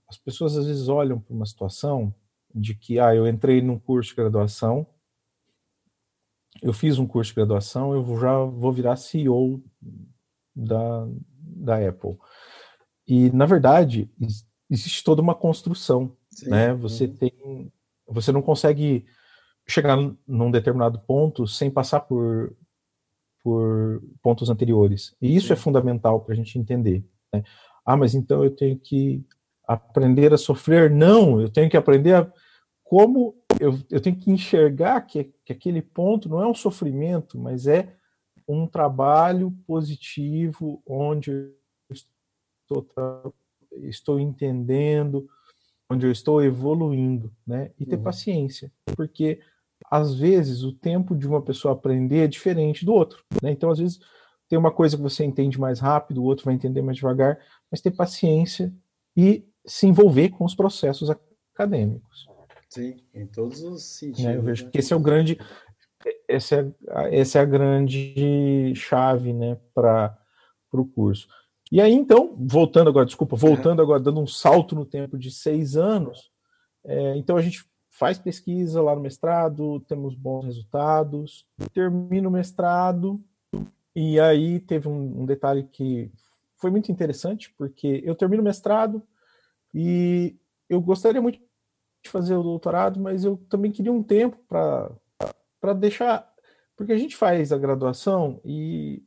As pessoas às vezes olham para uma situação de que, ah, eu entrei num curso de graduação, eu fiz um curso de graduação, eu já vou virar CEO da, da Apple. E, na verdade, existe toda uma construção Sim. né? Você uhum. tem, você não consegue chegar num determinado ponto sem passar por por pontos anteriores. E isso é Sim. é fundamental para a gente entender. Né? Ah, mas então eu tenho que aprender a sofrer? Não, eu tenho que aprender a como eu, eu tenho que enxergar que, que aquele ponto não é um sofrimento, mas é um trabalho positivo onde eu estou, estou entendendo, onde eu estou evoluindo, né? E ter uhum. paciência, porque às vezes o tempo de uma pessoa aprender é diferente do outro, né? Então às vezes tem uma coisa que você entende mais rápido, o outro vai entender mais devagar, mas ter paciência e se envolver com os processos acadêmicos. Sim, em todos os sentidos. Né? Eu vejo né? que esse é o grande, essa é, essa é a grande chave, né, para o curso. E aí, então, voltando agora, desculpa, voltando agora, dando um salto no tempo de seis anos, é, então a gente faz pesquisa lá no mestrado, temos bons resultados, termino o mestrado, e aí teve um, um detalhe que foi muito interessante, porque eu termino o mestrado e eu gostaria muito de fazer o doutorado, mas eu também queria um tempo para deixar. Porque a gente faz a graduação e,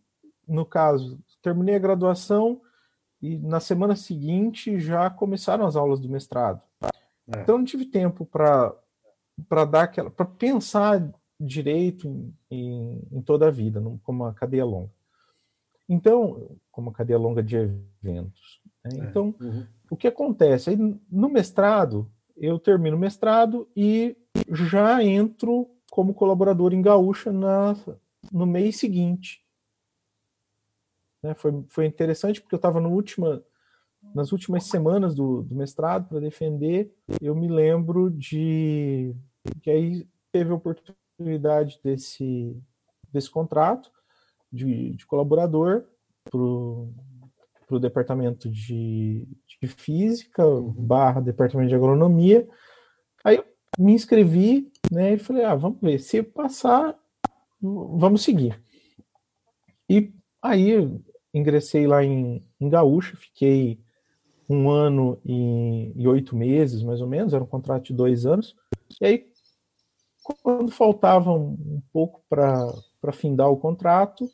no caso, terminei a graduação e na semana seguinte já começaram as aulas do mestrado. É. Então não tive tempo para para dar aquela para pensar direito em, em, em toda a vida, como uma cadeia longa. Então, como uma cadeia longa de eventos. Né? É, então, uhum. o que acontece? Aí, no mestrado, eu termino o mestrado e já entro como colaborador em Gaúcha na, no mês seguinte. Né? Foi, foi interessante porque eu estava última, nas últimas semanas do, do mestrado para defender. Eu me lembro de que aí teve a oportunidade desse, desse contrato de, de colaborador para o departamento de, de física uhum. barra departamento de agronomia. Aí eu me inscrevi, né? E falei, ah, vamos ver, se passar, vamos seguir. E aí ingressei lá em, em Gaúcha, fiquei um ano e, e, oito meses, mais ou menos, era um contrato de dois anos. E aí, quando faltava um, pouco para findar o contrato,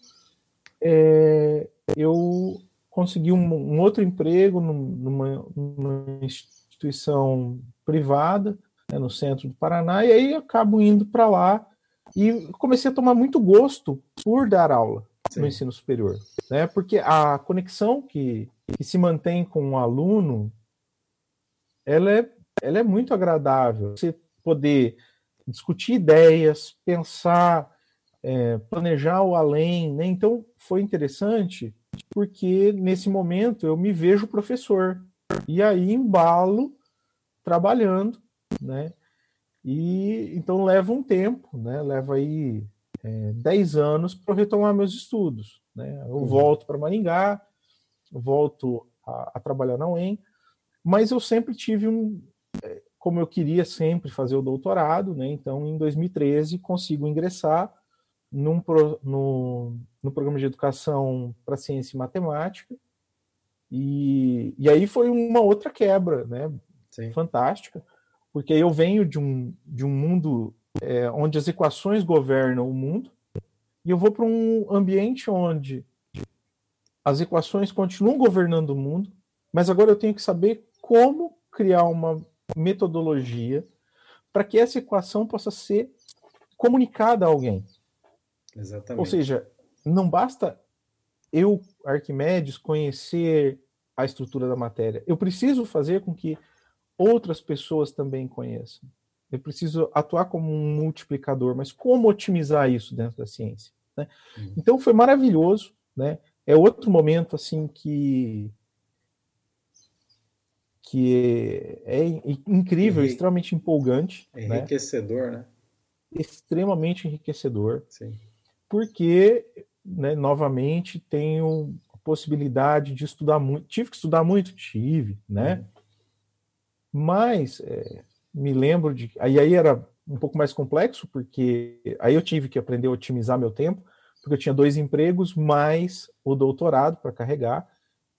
é, eu consegui um, um outro emprego numa, numa instituição privada, né, no centro do Paraná, e aí acabo indo para lá e comecei a tomar muito gosto por dar aula Sim. no ensino superior, né? Porque a conexão que, que se mantém com o aluno, ela é, ela é muito agradável. Você poder discutir ideias, pensar, é, planejar o além, né? Então foi interessante porque nesse momento eu me vejo professor e aí embalo trabalhando, né? E então leva um tempo, né? Leva aí é, 10 anos para retomar meus estudos. Né? Eu uhum. volto para Maringá, volto a, a, trabalhar na UEM, mas eu sempre tive um. É, como eu queria sempre fazer o doutorado, né? então em 2013 consigo ingressar num pro, no, no programa de educação para ciência e matemática, e, e aí foi uma outra quebra, né? Sim. Fantástica, porque eu venho de um, de um mundo é, onde as equações governam o mundo, e eu vou para um ambiente onde as equações continuam governando o mundo, mas agora eu tenho que saber como criar uma metodologia para que essa equação possa ser comunicada a alguém. Exatamente. Ou seja, não basta eu, Arquimedes, conhecer a estrutura da matéria. Eu preciso fazer com que outras pessoas também conheçam. Eu preciso atuar como um multiplicador, mas como otimizar isso dentro da ciência? Né? Uhum. Então foi maravilhoso, né? É outro momento assim que que é, incrível, Enrique... extremamente empolgante, né? enriquecedor, né? né? Extremamente enriquecedor, Sim. Porque, né, novamente, tenho a possibilidade de estudar muito. Tive que estudar muito, tive, né? Uhum. Mas é, me lembro de. Aí, aí era um pouco mais complexo, porque aí eu tive que aprender a otimizar meu tempo, porque eu tinha dois empregos, mais o doutorado para carregar.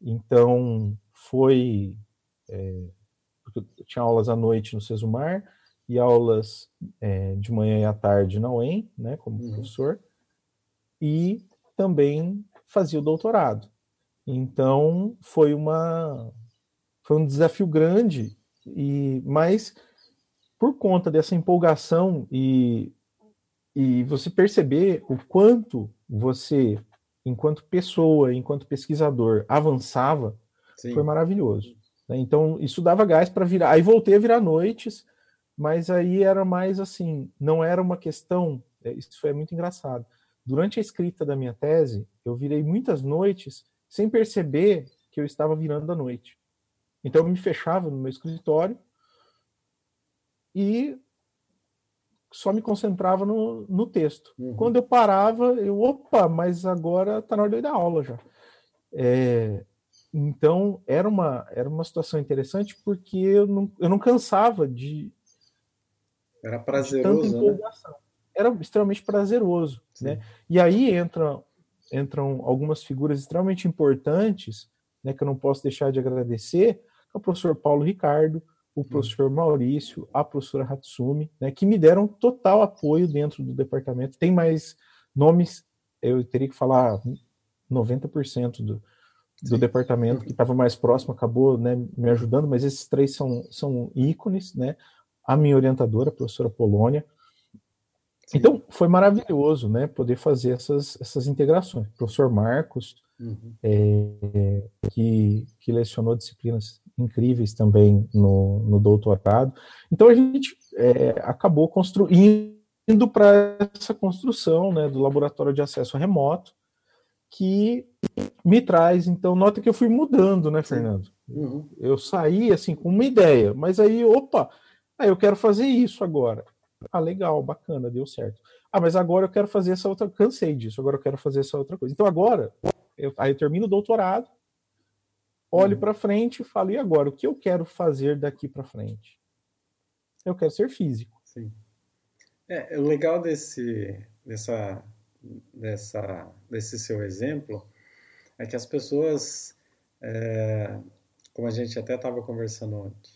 Então, foi. É, porque eu tinha aulas à noite no Sesumar e aulas é, de manhã e à tarde na UEM, né, como uhum. professor, e também fazia o doutorado. Então, foi uma. Foi um desafio grande, e mas por conta dessa empolgação e, e você perceber o quanto você, enquanto pessoa, enquanto pesquisador, avançava, Sim. foi maravilhoso. Né? Então, isso dava gás para virar. Aí voltei a virar noites, mas aí era mais assim, não era uma questão. É, isso foi muito engraçado. Durante a escrita da minha tese, eu virei muitas noites sem perceber que eu estava virando a noite. Então, eu me fechava no meu escritório e só me concentrava no, no texto. Uhum. Quando eu parava, eu, opa, mas agora está na hora de dar aula já. É, então, era uma, era uma situação interessante porque eu não, eu não cansava de. Era prazeroso. De tanta né? empolgação. Né? Era extremamente prazeroso. Né? E aí entram, entram algumas figuras extremamente importantes, né, que eu não posso deixar de agradecer, é o professor Paulo Ricardo, o hum. professor Maurício, a professora Hatsumi, né, que me deram total apoio dentro do departamento. Tem mais nomes, eu teria que falar 90% do, do departamento que estava mais próximo acabou né, me ajudando, mas esses três são, são ícones, né? A minha orientadora, a professora Polônia, Sim. Então, foi maravilhoso, né, poder fazer essas, essas integrações. O professor Marcos, uhum. é, que, que lecionou disciplinas incríveis também no, no doutorado. Então, a gente é, acabou construindo para essa construção né, do laboratório de acesso remoto, que me traz, então, nota que eu fui mudando, né, Fernando? Uhum. Eu saí, assim, com uma ideia, mas aí, opa, aí eu quero fazer isso agora. Ah, legal, bacana, deu certo. Ah, mas agora eu quero fazer essa outra, cansei disso, agora eu quero fazer essa outra coisa. Então agora, eu, aí eu termino o doutorado, olho uhum. para frente e falo, e agora, o que eu quero fazer daqui para frente? Eu quero ser físico. Sim. É, o legal desse, dessa dessa, desse seu exemplo é que as pessoas, é, como a gente até estava conversando ontem,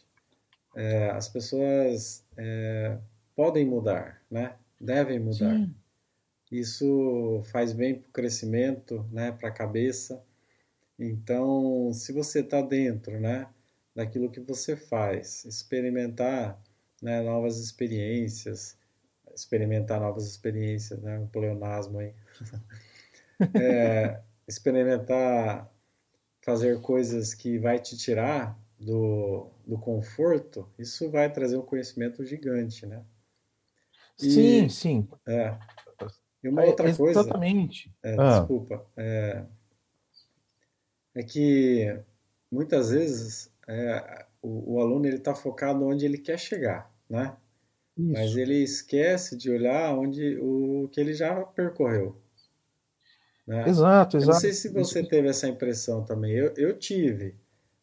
é, as pessoas é, podem mudar, né? Devem mudar. Sim. Isso faz bem para o crescimento, né? Para a cabeça. Então, se você está dentro, né? Daquilo que você faz, experimentar né, novas experiências, experimentar novas experiências, né? Um pleonasmo aí. [LAUGHS] é, experimentar fazer coisas que vai te tirar do, do conforto, isso vai trazer um conhecimento gigante, né? E, sim, sim. É. E uma é, outra exatamente. coisa. Exatamente. É, ah. Desculpa. É, é, que muitas vezes é, o, o, aluno ele está focado onde ele quer chegar, né? Isso. Mas ele esquece de olhar onde o que ele já percorreu. Né? Exato, exato. Eu não sei se você teve essa impressão também. Eu, eu tive.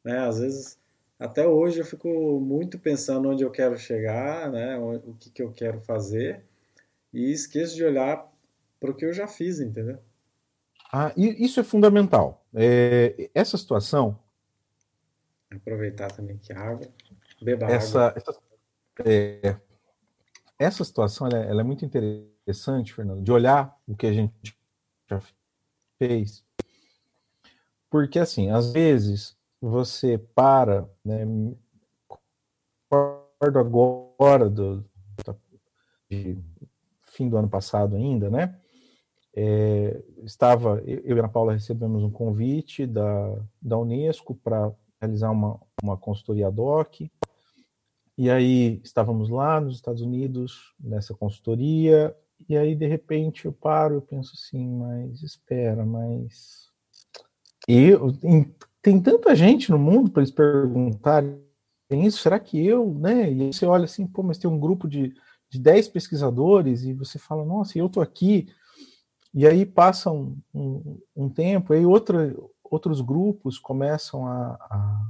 Né? Às vezes, até hoje, eu fico muito pensando onde eu quero chegar, né? o que, que eu quero fazer, e esqueço de olhar para o que eu já fiz, entendeu? Ah, isso é fundamental. É, essa situação. Aproveitar também que a água. Beba essa, água. Essa, é, essa situação ela é, ela é, muito interessante, Fernando, de olhar o que a gente já fez. Porque, assim, às vezes você para, né, acordo agora do, de fim do ano passado ainda, né? É, estava, eu e a Paula recebemos um convite da, da Unesco para realizar uma, uma consultoria DOC, e aí estávamos lá nos Estados Unidos, nessa consultoria, e aí de repente eu paro, eu penso assim, mas espera, mas eu tem tanta gente no mundo para eles perguntarem isso, será que eu, né? E aí você olha assim, pô, mas tem um grupo de, de 10 pesquisadores e você fala, nossa, eu tô aqui. E aí passa um, um, um tempo, aí outra, outros grupos começam a, a,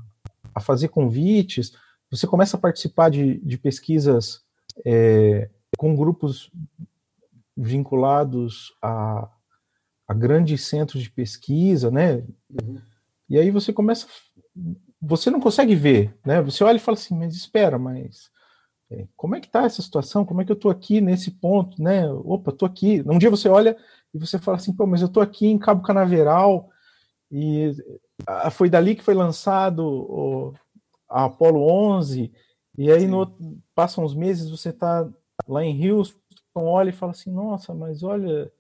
a fazer convites, você começa a participar de, de pesquisas é, com grupos vinculados a, a, grandes centros de pesquisa, né? Uhum. E aí você começa, você não consegue ver, né? Você olha e fala assim, mas espera, mas é, como é que tá essa situação? Como é que eu tô aqui nesse ponto, né? Opa, tô aqui. Um dia você olha e você fala assim, pô, mas eu tô aqui em Cabo Canaveral e foi dali que foi lançado o, a Apollo 11, e aí no, passam uns meses, você está lá em Houston, olha e fala assim, nossa, mas olha,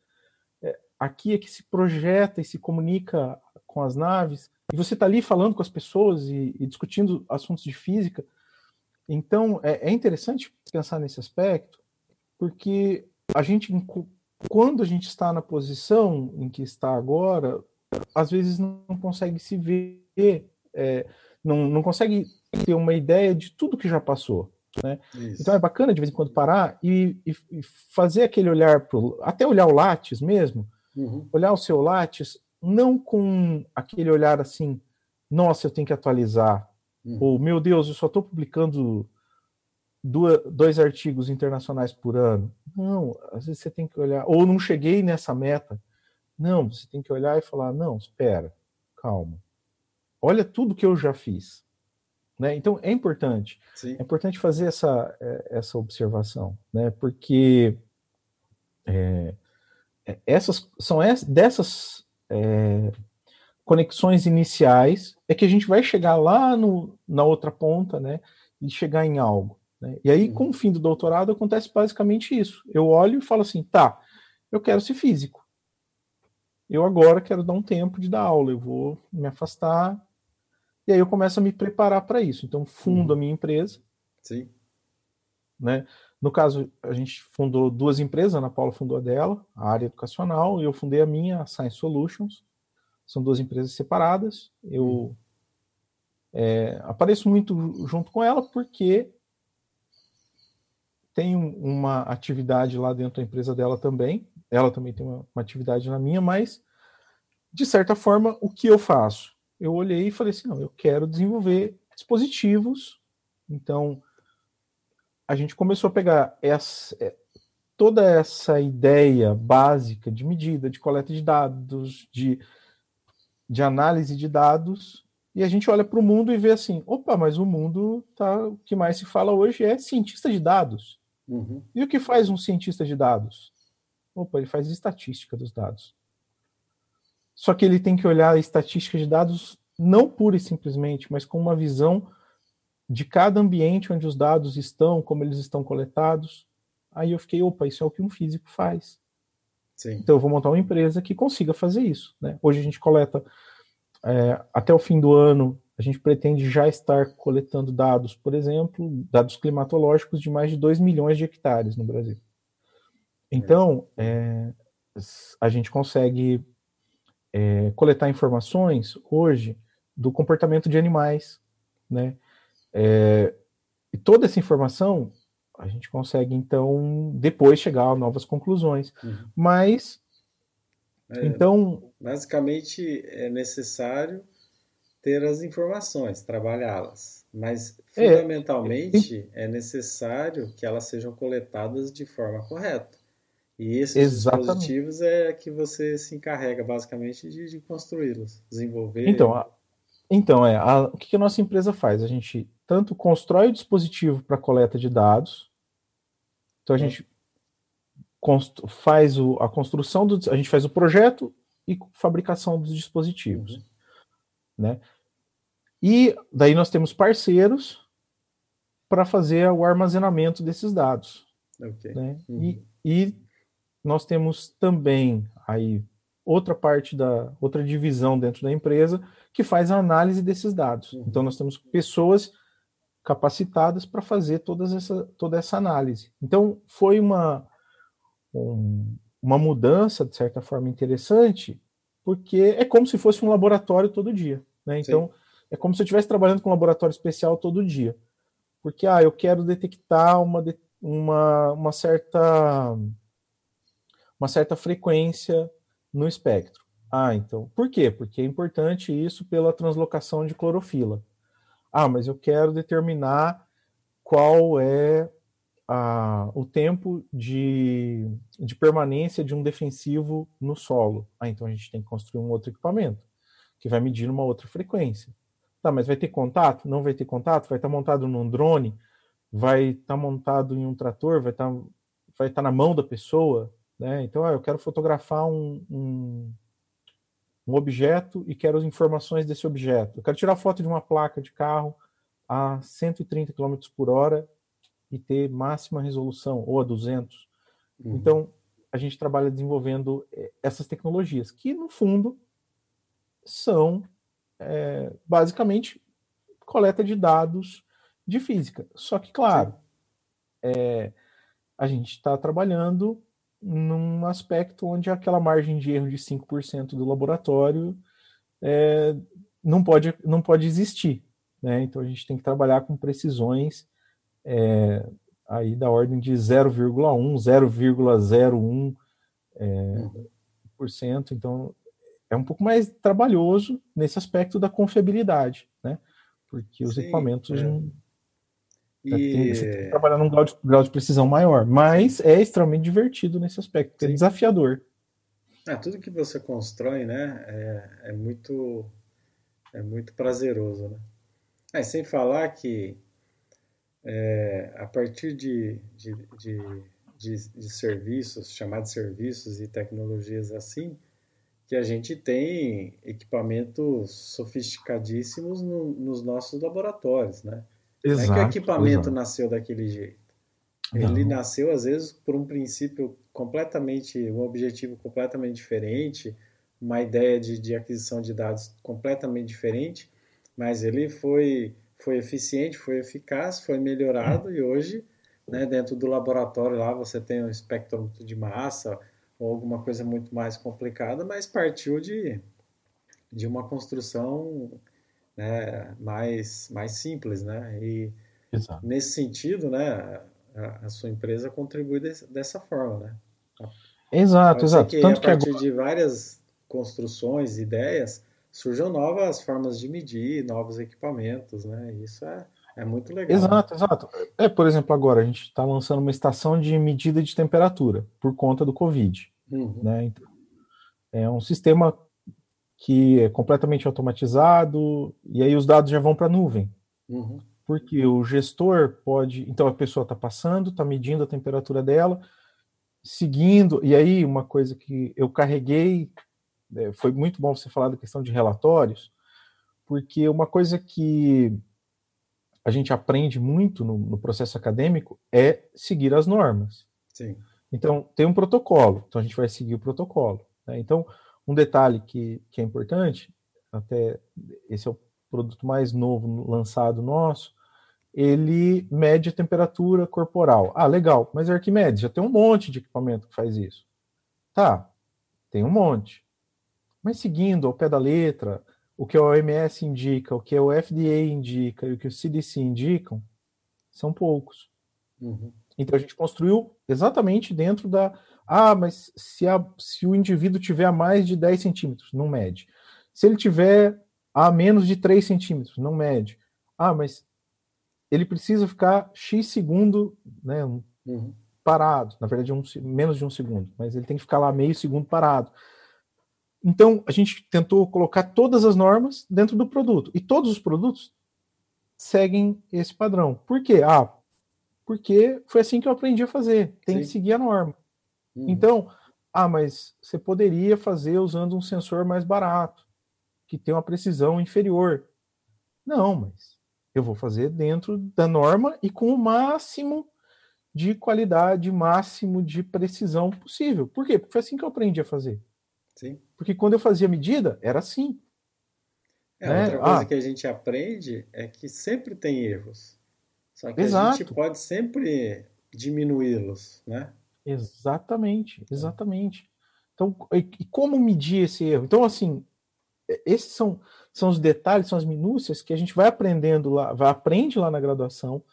é, aqui é que se projeta e se comunica com as naves, e você está ali falando com as pessoas e, e, discutindo assuntos de física. Então, é, é interessante pensar nesse aspecto, porque a gente, quando a gente está na posição em que está agora, às vezes não consegue se ver, é, não, não consegue ter uma ideia de tudo que já passou. Né? Então é bacana de vez em quando parar e, e, e fazer aquele olhar, pro, até olhar o Lattes mesmo, uhum. olhar o seu Lattes, não com aquele olhar assim, nossa, eu tenho que atualizar, uhum. ou meu Deus, eu só estou publicando duas, dois artigos internacionais por ano. Não, às vezes você tem que olhar, ou não cheguei nessa meta. Não, você tem que olhar e falar, não, espera, calma. Olha tudo que eu já fiz. Né? Então é importante, Sim. é importante fazer essa, é, essa observação, né? porque é, é, essas são essas, dessas é, conexões iniciais é que a gente vai chegar lá no, na outra ponta né? e chegar em algo. Né? E aí, com o fim do doutorado, acontece basicamente isso. Eu olho e falo assim, tá, eu quero ser físico. Eu agora quero dar um tempo de dar aula, eu vou me afastar. E aí eu começo a me preparar para isso. Então, fundo uhum. a minha empresa. Sim. Né? No caso, a gente fundou duas empresas, a Ana Paula fundou a dela, a área educacional, e eu fundei a minha, a Science Solutions. São duas empresas separadas. Eu uhum. é, apareço muito junto com ela porque tenho uma atividade lá dentro da empresa dela também. Ela também tem uma, uma atividade na minha, mas de certa forma, o que eu faço? Eu olhei e falei assim: não, eu quero desenvolver dispositivos. Então, a gente começou a pegar essa, é, toda essa ideia básica de medida, de coleta de dados, de, de análise de dados, e a gente olha para o mundo e vê assim: opa, mas o mundo tá, o que mais se fala hoje é cientista de dados. Uhum. E o que faz um cientista de dados? Opa, ele faz estatística dos dados. Só que ele tem que olhar a estatística de dados não pura e simplesmente, mas com uma visão de cada ambiente onde os dados estão, como eles estão coletados. Aí eu fiquei, opa, isso é o que um físico faz. Sim. Então eu vou montar uma empresa que consiga fazer isso. Né? Hoje a gente coleta, é, até o fim do ano, a gente pretende já estar coletando dados, por exemplo, dados climatológicos de mais de 2 milhões de hectares no Brasil. Então, é, a gente consegue é, coletar informações hoje do comportamento de animais, né? É, e toda essa informação a gente consegue então depois chegar a novas conclusões. Uhum. Mas é, então basicamente é necessário ter as informações, trabalhá-las, mas é, fundamentalmente é, é necessário que elas sejam coletadas de forma correta. E esses Exatamente. dispositivos é que você se encarrega basicamente de, de construí-los, desenvolver. Então, a, então é, a, o que, que a nossa empresa faz? A gente tanto constrói o dispositivo para coleta de dados, então a uhum. gente faz o, a construção do, a gente faz o projeto e fabricação dos dispositivos, uhum. né? E daí nós temos parceiros para fazer o armazenamento desses dados. Okay. Né? Uhum. E, e nós temos também aí outra parte da outra divisão dentro da empresa que faz a análise desses dados. Uhum. Então nós temos pessoas capacitadas para fazer todas essa, toda essa análise. Então foi uma um, uma mudança de certa forma interessante, porque é como se fosse um laboratório todo dia, né? Então Sim. é como se eu estivesse trabalhando com um laboratório especial todo dia, porque ah eu quero detectar uma uma, uma certa uma certa frequência no espectro. Ah, então, por quê? Porque é importante isso pela translocação de clorofila. Ah, mas eu quero determinar qual é a, o tempo de, de permanência de um defensivo no solo. Ah, então a gente tem que construir um outro equipamento que vai medir uma outra frequência. Tá, mas vai ter contato? Não vai ter contato? Vai estar montado num drone? Vai estar montado em um trator? Vai estar, vai estar na mão da pessoa? Né? Então, ah, eu quero fotografar um, um, um, objeto e quero as informações desse objeto. Eu quero tirar foto de uma placa de carro a 130 km por hora e ter máxima resolução, ou a 200. Uhum. Então, a gente trabalha desenvolvendo eh, essas tecnologias, que, no fundo, são é, basicamente coleta de dados de física. Só que, claro, é, a gente está trabalhando num aspecto onde aquela margem de erro de 5% do laboratório é, não, pode, não pode existir. Né? Então a gente tem que trabalhar com precisões é, aí da ordem de 0,1, 0,01%. É, por cento, então é um pouco mais trabalhoso nesse aspecto da confiabilidade, né? Porque os Sim, equipamentos é. não, e... Você tem que trabalhar num grau de, grau de precisão maior, mas é extremamente divertido nesse aspecto, porque é desafiador. Ah, tudo que você constrói, né, é, é muito é muito prazeroso, né? Ah, sem falar que é, a partir de, de, de, de, de serviços, chamados serviços e tecnologias assim, que a gente tem equipamentos sofisticadíssimos no, nos nossos laboratórios, né? Exato, Não é que o equipamento exato. nasceu daquele jeito. Ele Não. nasceu, às vezes, por um princípio completamente, um objetivo completamente diferente, uma ideia de, de aquisição de dados completamente diferente, mas ele foi, foi eficiente, foi eficaz, foi melhorado e hoje, né, dentro do laboratório lá, você tem um espectrômetro de massa ou alguma coisa muito mais complicada, mas partiu de, de uma construção né, mais, mais simples, né? E Exato. nesse sentido, né, a, a, sua empresa contribui desse, dessa forma, né? Exato, exato. Que Tanto a partir que agora... de várias construções, ideias, surjam novas formas de medir, novos equipamentos, né? Isso é, é muito legal. Exato, exato. É, por exemplo, agora a gente está lançando uma estação de medida de temperatura por conta do Covid. Uhum. Né? Então, é um sistema que é completamente automatizado e aí os dados já vão para a nuvem. Uhum. Porque o gestor pode. Então a pessoa está passando, está medindo a temperatura dela, seguindo. E aí, uma coisa que eu carreguei é, foi muito bom você falar da questão de relatórios, porque uma coisa que a gente aprende muito no, no processo acadêmico é seguir as normas. Sim. Então, tem um protocolo, então a gente vai seguir o protocolo. Né? Então, um detalhe que, que é importante, até esse é o produto mais novo lançado nosso, ele mede a temperatura corporal. Ah, legal, mas Arquimedes já tem um monte de equipamento que faz isso. Tá, tem um monte. Mas seguindo ao pé da letra, o que a OMS indica, o que o FDA indica e o que o CDC indicam, são poucos. Uhum. Então a gente construiu exatamente dentro da. Ah, mas se, a, se o indivíduo tiver a mais de 10 centímetros, não mede. Se ele tiver a menos de 3 centímetros, não mede. Ah, mas ele precisa ficar X segundo né, uhum. parado. Na verdade, um, menos de um segundo, mas ele tem que ficar lá meio segundo parado. Então, a gente tentou colocar todas as normas dentro do produto. E todos os produtos seguem esse padrão. Por quê? Ah, porque foi assim que eu aprendi a fazer. Tem Sim. que seguir a norma. Hum. Então, ah, mas você poderia fazer usando um sensor mais barato, que tem uma precisão inferior. Não, mas eu vou fazer dentro da norma e com o máximo de qualidade, máximo de precisão possível. Por quê? Porque foi assim que eu aprendi a fazer. Sim. Porque quando eu fazia medida, era assim. É, né? Outra coisa ah. que a gente aprende é que sempre tem erros. Só que Exato. a gente pode sempre diminuí-los, né? Exatamente, exatamente. Então, e como medir esse erro? Então, assim, esses são, são os detalhes, são as minúcias que a gente vai aprendendo lá, vai aprende lá na graduação,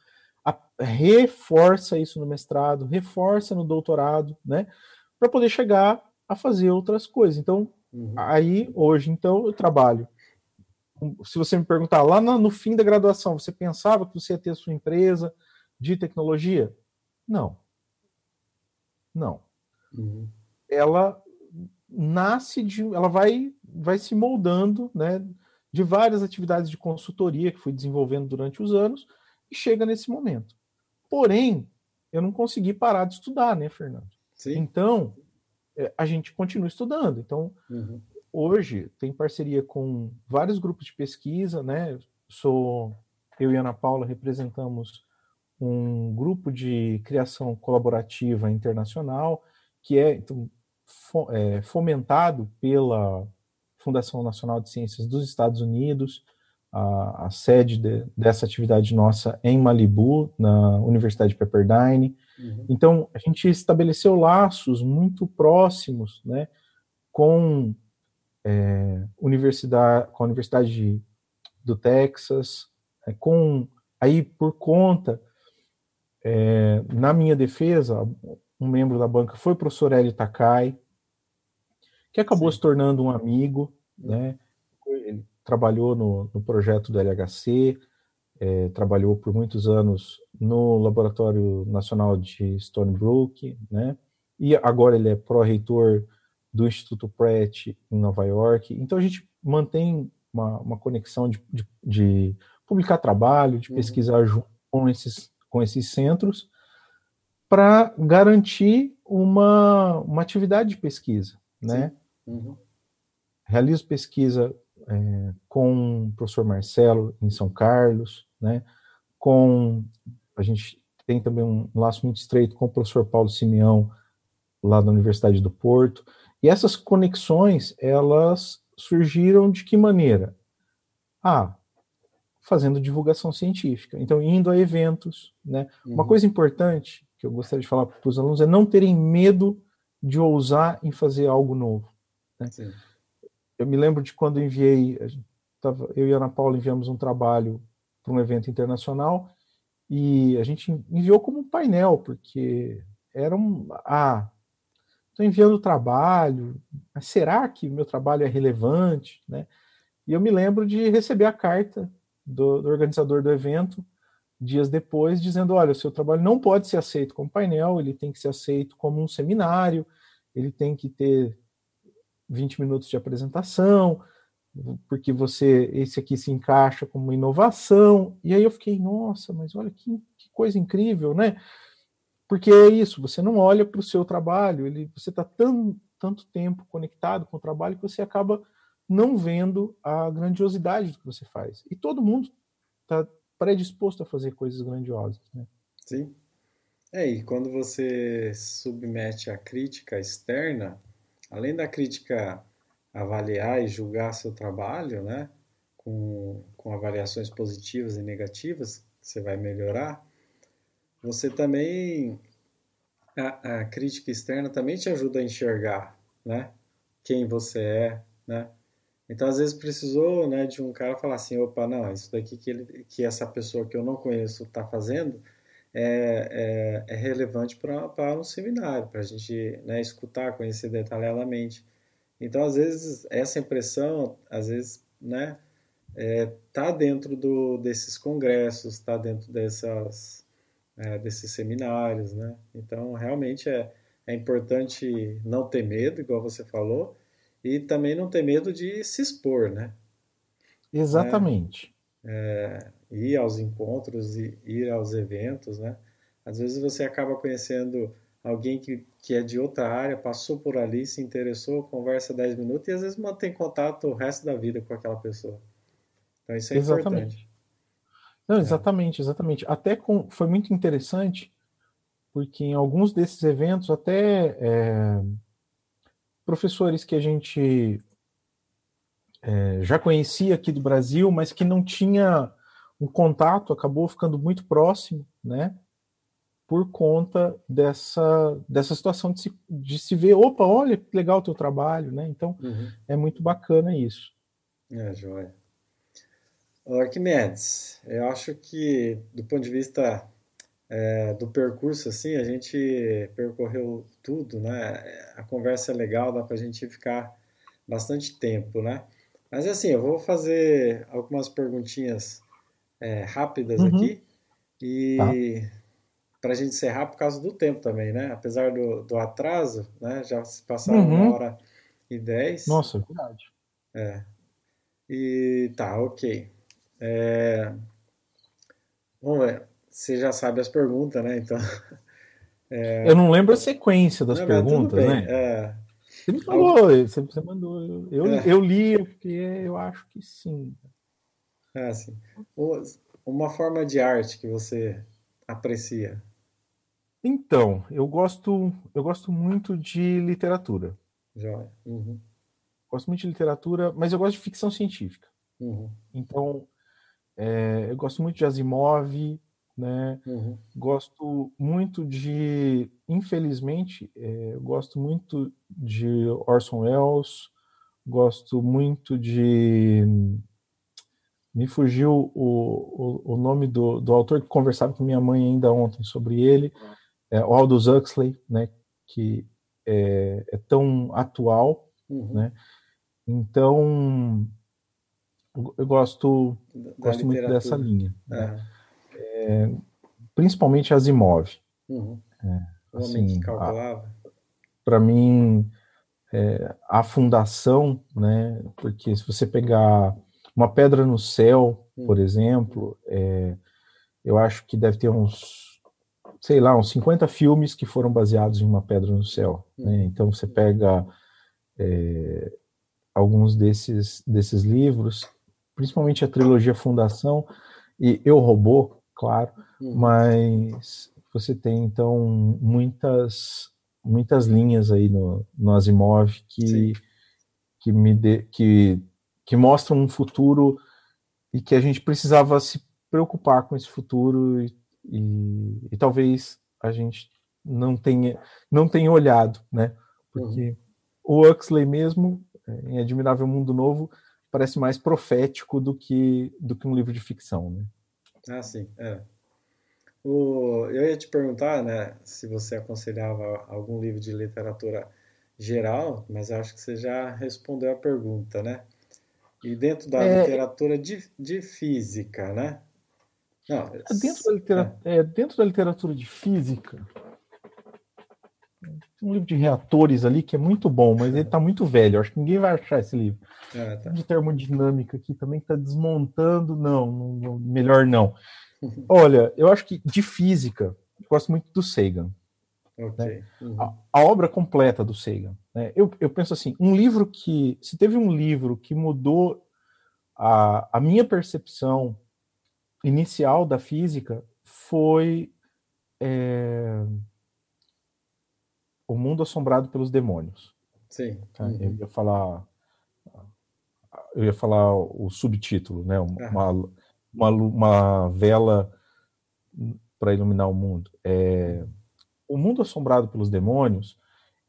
a, reforça isso no mestrado, reforça no doutorado, né? Para poder chegar a fazer outras coisas. Então, uhum. aí, hoje, então, eu trabalho. Se você me perguntar, lá no, fim da graduação, você pensava que você ia ter a sua empresa de tecnologia? Não. Não. Uhum. Ela nasce de. Ela vai, vai se moldando, né? De várias atividades de consultoria que fui desenvolvendo durante os anos e chega nesse momento. Porém, eu não consegui parar de estudar, né, Fernando? Sim. Então, é, a gente continua estudando. Então, uhum. Hoje tem parceria com vários grupos de pesquisa, né? Sou eu e Ana Paula representamos um grupo de criação colaborativa internacional que é, então, é fomentado pela Fundação Nacional de Ciências dos Estados Unidos. A, a sede de, dessa atividade nossa é em Malibu, na Universidade Pepperdine. Uhum. Então, a gente estabeleceu laços muito próximos né, com, é, universidade, com a Universidade do Texas, é, com aí por conta, é, na minha defesa, um membro da banca foi o professor Hélio Takai, que acabou Sim. se tornando um amigo, né? Ele trabalhou no, no projeto do LHC, é, trabalhou por muitos anos no Laboratório Nacional de Stony Brook, né? E agora ele é pró-reitor do Instituto Pratt em Nova York. Então a gente mantém uma, uma conexão de, de, de, publicar trabalho, de uhum. pesquisar junto com esses, com esses centros, para garantir uma, uma atividade de pesquisa, né? Uhum. Realizo pesquisa é, com o professor Marcelo em São Carlos, né? com a gente tem também um laço muito estreito com o professor Paulo Simeão lá da Universidade do Porto. E essas conexões, elas surgiram de que maneira? Ah, fazendo divulgação científica. Então, indo a eventos, né? Uhum. Uma coisa importante que eu gostaria de falar para os alunos é não terem medo de ousar em fazer algo novo. Né? Eu me lembro de quando enviei, tava, eu e a Ana Paula enviamos um trabalho para um evento internacional e a gente enviou como um painel, porque era um. Ah, estou enviando o trabalho, mas será que meu trabalho é relevante? Né? E eu me lembro de receber a carta do, do organizador do evento dias depois, dizendo: olha, o seu trabalho não pode ser aceito como painel, ele tem que ser aceito como um seminário, ele tem que ter 20 minutos de apresentação, porque você esse aqui se encaixa como inovação. E aí eu fiquei, nossa, mas olha que, que coisa incrível, né? Porque é isso, você não olha para o seu trabalho, ele, você está tanto tempo conectado com o trabalho que você acaba não vendo a grandiosidade do que você faz. E todo mundo está predisposto a fazer coisas grandiosas. Né? Sim. É, e quando você submete a crítica externa, além da crítica avaliar e julgar seu trabalho, né, com, com avaliações positivas e negativas, você vai melhorar, você também, a, a crítica externa também te ajuda a enxergar, né, quem você é, né, então, às vezes, precisou né, de um cara falar assim, opa, não, isso daqui que, ele, que essa pessoa que eu não conheço está fazendo é, é, é relevante para um seminário, para a gente né, escutar, conhecer detalhadamente. Então, às vezes, essa impressão, às vezes, né, é, tá dentro do, desses congressos, está dentro dessas, é, desses seminários, né? Então, realmente é, é importante não ter medo, igual você falou, e também não ter medo de se expor, né? Exatamente. É, ir aos encontros, e ir aos eventos, né? Às vezes você acaba conhecendo alguém que, que é de outra área, passou por ali, se interessou, conversa 10 minutos e às vezes mantém contato o resto da vida com aquela pessoa. Então isso é exatamente. importante. Não, é. exatamente, exatamente. Até com, foi muito interessante, porque em alguns desses eventos, até é, professores que a gente é, já conhecia aqui do Brasil, mas que não tinha um contato, acabou ficando muito próximo, né? Por conta dessa, dessa situação de se, de se ver, opa, olha que legal o teu trabalho, né? Então, uhum. é muito bacana isso. É, joia. Arquimedes, eu acho que do ponto de vista é, do percurso, assim, a gente percorreu tudo, né? A conversa é legal, dá para a gente ficar bastante tempo, né? Mas assim, eu vou fazer algumas perguntinhas é, rápidas uhum. aqui e tá. para a gente encerrar por causa do tempo também, né? Apesar do, do atraso, né? Já se passaram uhum. uma hora e dez. Nossa, é verdade. É. E tá, ok. É... Vamos ver você já sabe as perguntas, né? Então. [LAUGHS] É... Eu não lembro a sequência das não, perguntas, né? É... Você me falou, você, você mandou. Eu, é. eu li, porque eu acho que sim. Ah, sim. Uma forma de arte que você aprecia. Então, eu gosto, eu gosto muito de literatura. Joia. Uhum. Gosto muito de literatura, mas eu gosto de ficção científica. Uhum. Então, é, eu gosto muito de Asimov, né? Uhum. Gosto muito de, infelizmente, é, gosto muito de Orson Welles, gosto muito de. Me fugiu o, o, o nome do, do autor que conversava com minha mãe ainda ontem sobre ele, é, o Aldous Huxley, né? Que é, é tão atual, uhum. né? Então, eu gosto, gosto muito dessa linha. Né? é, principalmente Asimov. Uhum. É, assim. Para mim, é, a fundação, né? Porque se você pegar uma pedra no céu, uhum. por exemplo, é, eu acho que deve ter uns, sei lá, uns 50 filmes que foram baseados em uma pedra no céu. Uhum. Né? Então você pega é, alguns desses, desses livros, principalmente a trilogia Fundação e Eu Robô, claro, uhum. mas você tem então muitas muitas linhas aí no, no Asimov que que me de, que que mostram um futuro e que a gente precisava se preocupar com esse futuro e, e, e talvez a gente não tenha não tenha olhado, né? Porque uhum. o Huxley mesmo em Admirável Mundo Novo parece mais profético do que do que um livro de ficção, né? Ah, sim, é. O, eu ia te perguntar, né, se você aconselhava algum livro de literatura geral, mas acho que você já respondeu a pergunta, né? E dentro da é, literatura de, de física, né? Não, dentro, da literatura, é. É, dentro da literatura de física, tem um livro de reatores ali que é muito bom, mas ele está muito velho. Acho que ninguém vai achar esse livro. É, tá. De termodinâmica aqui também está desmontando. Não, não, melhor não. [LAUGHS] Olha, eu acho que de física, eu gosto muito do Sagan. Okay. Né? Uhum. A, a, obra completa do Sagan. Né? Eu, eu penso assim, um livro que. Se teve um livro que mudou a, a minha percepção inicial da física, foi. É, o Mundo Assombrado pelos Demônios. Sim. Tá? Uhum. Eu ia falar. Eu ia falar o subtítulo, né? Uma, uma, uma vela para iluminar o mundo. É, o Mundo Assombrado pelos Demônios,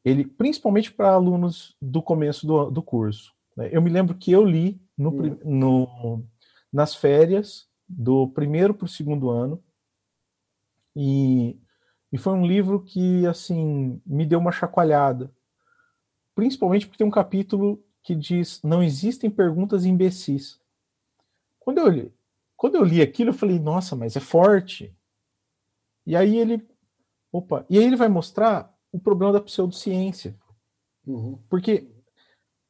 ele, principalmente para alunos do começo do, do curso. Né? Eu me lembro que eu li no, uhum. no nas férias do primeiro para o segundo ano e e foi um livro que, assim, me deu uma chacoalhada. Principalmente porque tem um capítulo que diz: não existem perguntas imbecis. Quando eu li, quando eu li aquilo, eu falei: nossa, mas é forte. E aí ele. Opa, e aí ele vai mostrar o problema da pseudociência. Uhum. Porque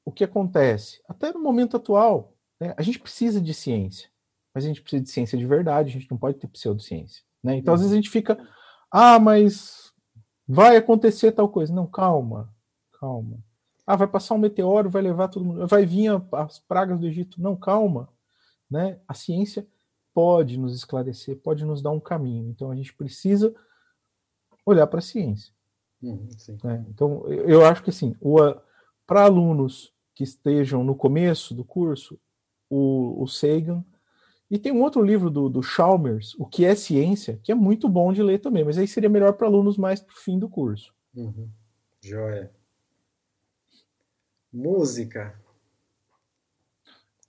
o que acontece? Até no momento atual, né, a gente precisa de ciência, mas a gente precisa de ciência de verdade, a gente não pode ter pseudociência. Né? Então, uhum. às vezes, a gente fica ah, mas vai acontecer tal coisa. Não, calma, calma. Ah, vai passar um meteoro, vai levar todo mundo, vai vir as pragas do Egito. Não, calma. Né? A ciência pode nos esclarecer, pode nos dar um caminho. Então a gente precisa olhar para a ciência. Uhum, né? Então eu acho que assim, para alunos que estejam no começo do curso, o, o Sagan e tem um outro livro do, do Chalmers, O que é Ciência, que é muito bom de ler também, mas aí seria melhor para alunos mais para o fim do curso. Uhum. Joia. Música.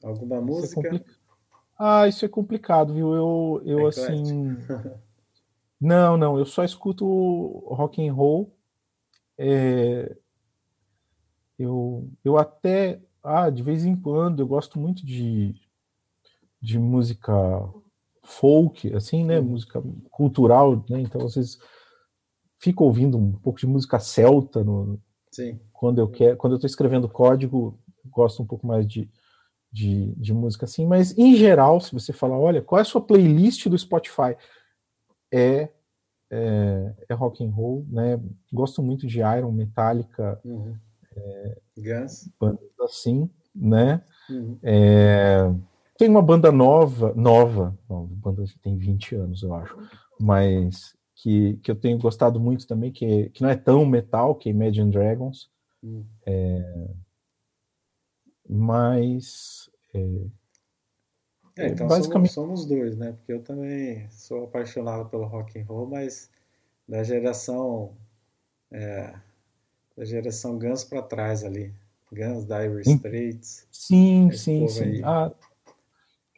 Alguma é música? É ah, isso é complicado, viu? Eu, eu é assim. [LAUGHS] não, não, eu só escuto rock and roll. É... Eu, eu até. Ah, de vez em quando eu gosto muito de de música folk, assim, né? Música cultural, né? Então vocês ficam ouvindo um pouco de música celta no, Sim. quando eu quero, quando eu estou escrevendo código, gosto um pouco mais de, de, de, música assim, mas em geral, se você falar, olha, qual é a sua playlist do Spotify? É é, é rock and roll, né? Gosto muito de Iron, Metallica, uhum. é, Guns, bandas assim, né? Uhum. É, tem uma banda nova, nova, a banda tem 20 anos, eu acho, mas que, que eu tenho gostado muito também, que, que não é tão metal, que é Imagine Dragons. Hum. É, mas. É, é, então basicamente... somos, somos dois, né? Porque eu também sou apaixonado pelo rock and roll, mas da geração. É, da geração Guns para trás ali. Guns, Dire Straits. Sim, sim, sim. Ah,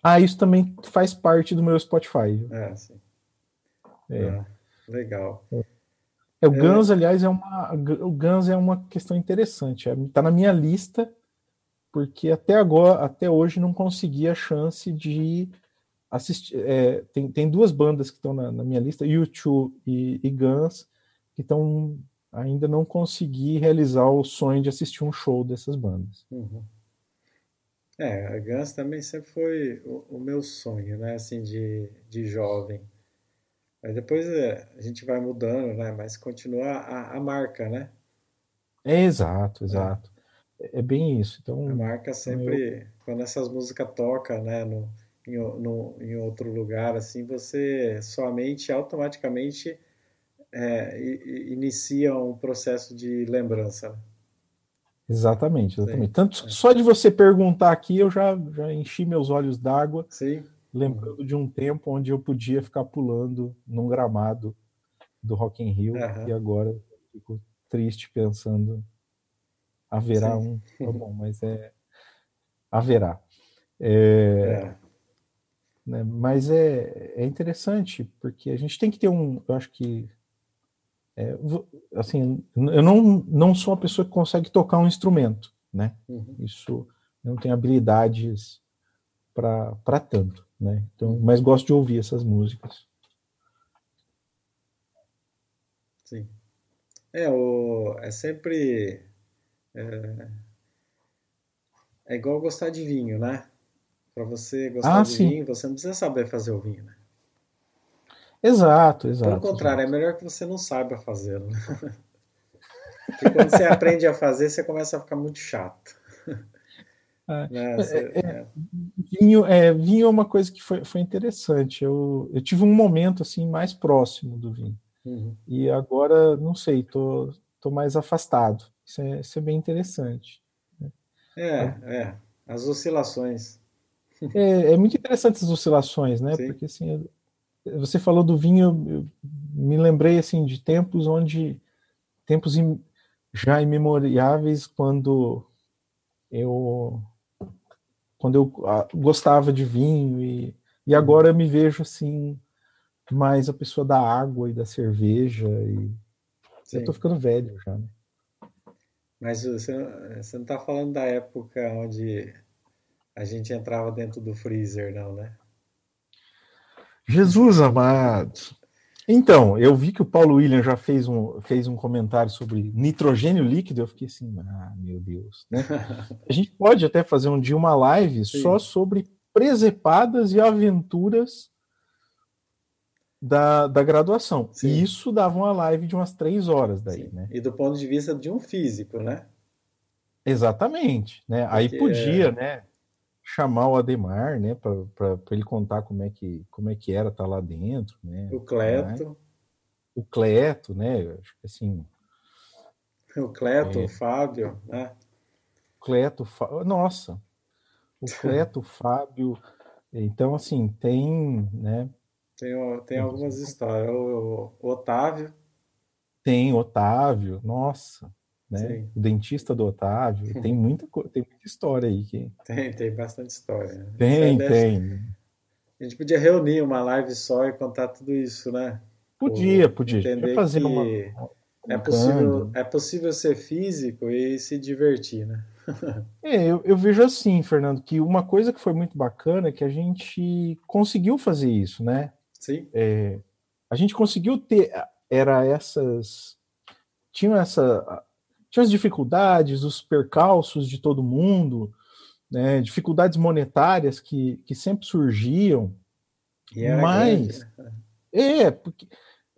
ah, isso também faz parte do meu Spotify. É, sim. É. Ah, legal. É, o é. Guns, aliás, é uma, o Guns é uma questão interessante. Está é, na minha lista, porque até agora, até hoje, não consegui a chance de assistir. É, tem, tem duas bandas que estão na, na, minha lista, YouTube e, e Guns, que estão ainda não consegui realizar o sonho de assistir um show dessas bandas. Uhum. É, a Guns também sempre foi o, o meu sonho, né? Assim, de, de jovem. Mas depois é, a gente vai mudando, né? Mas continua a, a marca, né? É, exato, é. exato. É. é bem isso. Então, a marca sempre, eu... quando essas músicas tocam, né? No, em, no, em outro lugar, assim, você sua mente automaticamente é, inicia um processo de lembrança. Exatamente, exatamente. Sim. Tanto é. só de você perguntar aqui, eu já, já enchi meus olhos d'água, lembrando de um tempo onde eu podia ficar pulando num gramado do Rock in Rio uhum. e agora fico triste pensando haverá Sim. um, tá bom, [LAUGHS] mas é haverá. É, é. Né, mas é, é interessante porque a gente tem que ter um, eu acho que é, assim, eu não, não sou uma pessoa que consegue tocar um instrumento, né? Uhum. Isso eu não tenho habilidades para tanto, né? Então, mas gosto de ouvir essas músicas. Sim. É, o, é sempre. É, é igual gostar de vinho, né? Para você gostar ah, de sim. vinho, você não precisa saber fazer o vinho, né? Exato, exato. Pelo contrário, exato. é melhor que você não saiba fazer. Né? [LAUGHS] Porque quando você aprende a fazer, você começa a ficar muito chato. [LAUGHS] É, né? você, é, é, vinho, é, vinho é uma coisa que foi, foi interessante. Eu, eu tive um momento assim mais próximo do vinho. Uhum. E agora, não sei, tô, tô mais afastado. Isso é, isso é bem interessante. Né? É, é. As oscilações. É, é muito interessante essas oscilações, né? Sim. Porque assim, você falou do vinho, eu me lembrei assim de tempos onde tempos já imemoriáveis quando eu quando eu ah, gostava de vinho e, e agora eu me vejo assim mais a pessoa da água e da cerveja e Sim. eu tô ficando velho já, né? Mas você, você não está falando da época onde a gente entrava dentro do freezer, não, né? Jesus amado. Então, eu vi que o Paulo William já fez um, fez um comentário sobre nitrogênio líquido. Eu fiquei assim, ah, meu Deus. Né? [LAUGHS] A gente pode até fazer um dia uma live Sim. só sobre presepadas e aventuras da, da graduação. Sim. E isso dava uma live de umas três horas daí, né? E do ponto de vista de um físico, né? Exatamente, né? Porque Aí podia, né? Chamar o Ademar, né, para ele contar como é que como é que era estar tá lá dentro, né? O Cleto. O Cleto, né? Acho que assim. O Cleto, é... o Fábio, né? Cleto, nossa, o [LAUGHS] Cleto, o Fábio. Então, assim, tem, né? Tem, tem algumas histórias. O, o Otávio. Tem, Otávio, nossa né? O dentista do Otávio, [LAUGHS] tem muita, tem muita história aí. Que... Tem, tem bastante história. Né? Tem, tem. A gente podia reunir uma live só e contar tudo isso, né? Podia, podia. Entender fazer que uma, é, possível, é possível ser físico e se divertir, né? [LAUGHS] é, eu, eu vejo assim, Fernando, que uma coisa que foi muito bacana é que a gente conseguiu fazer isso, né? Sim. É, a gente conseguiu ter, era essas, tinham essa, tinha as dificuldades, os percalços de todo mundo, né, dificuldades monetárias que, que sempre surgiam, mas né? é porque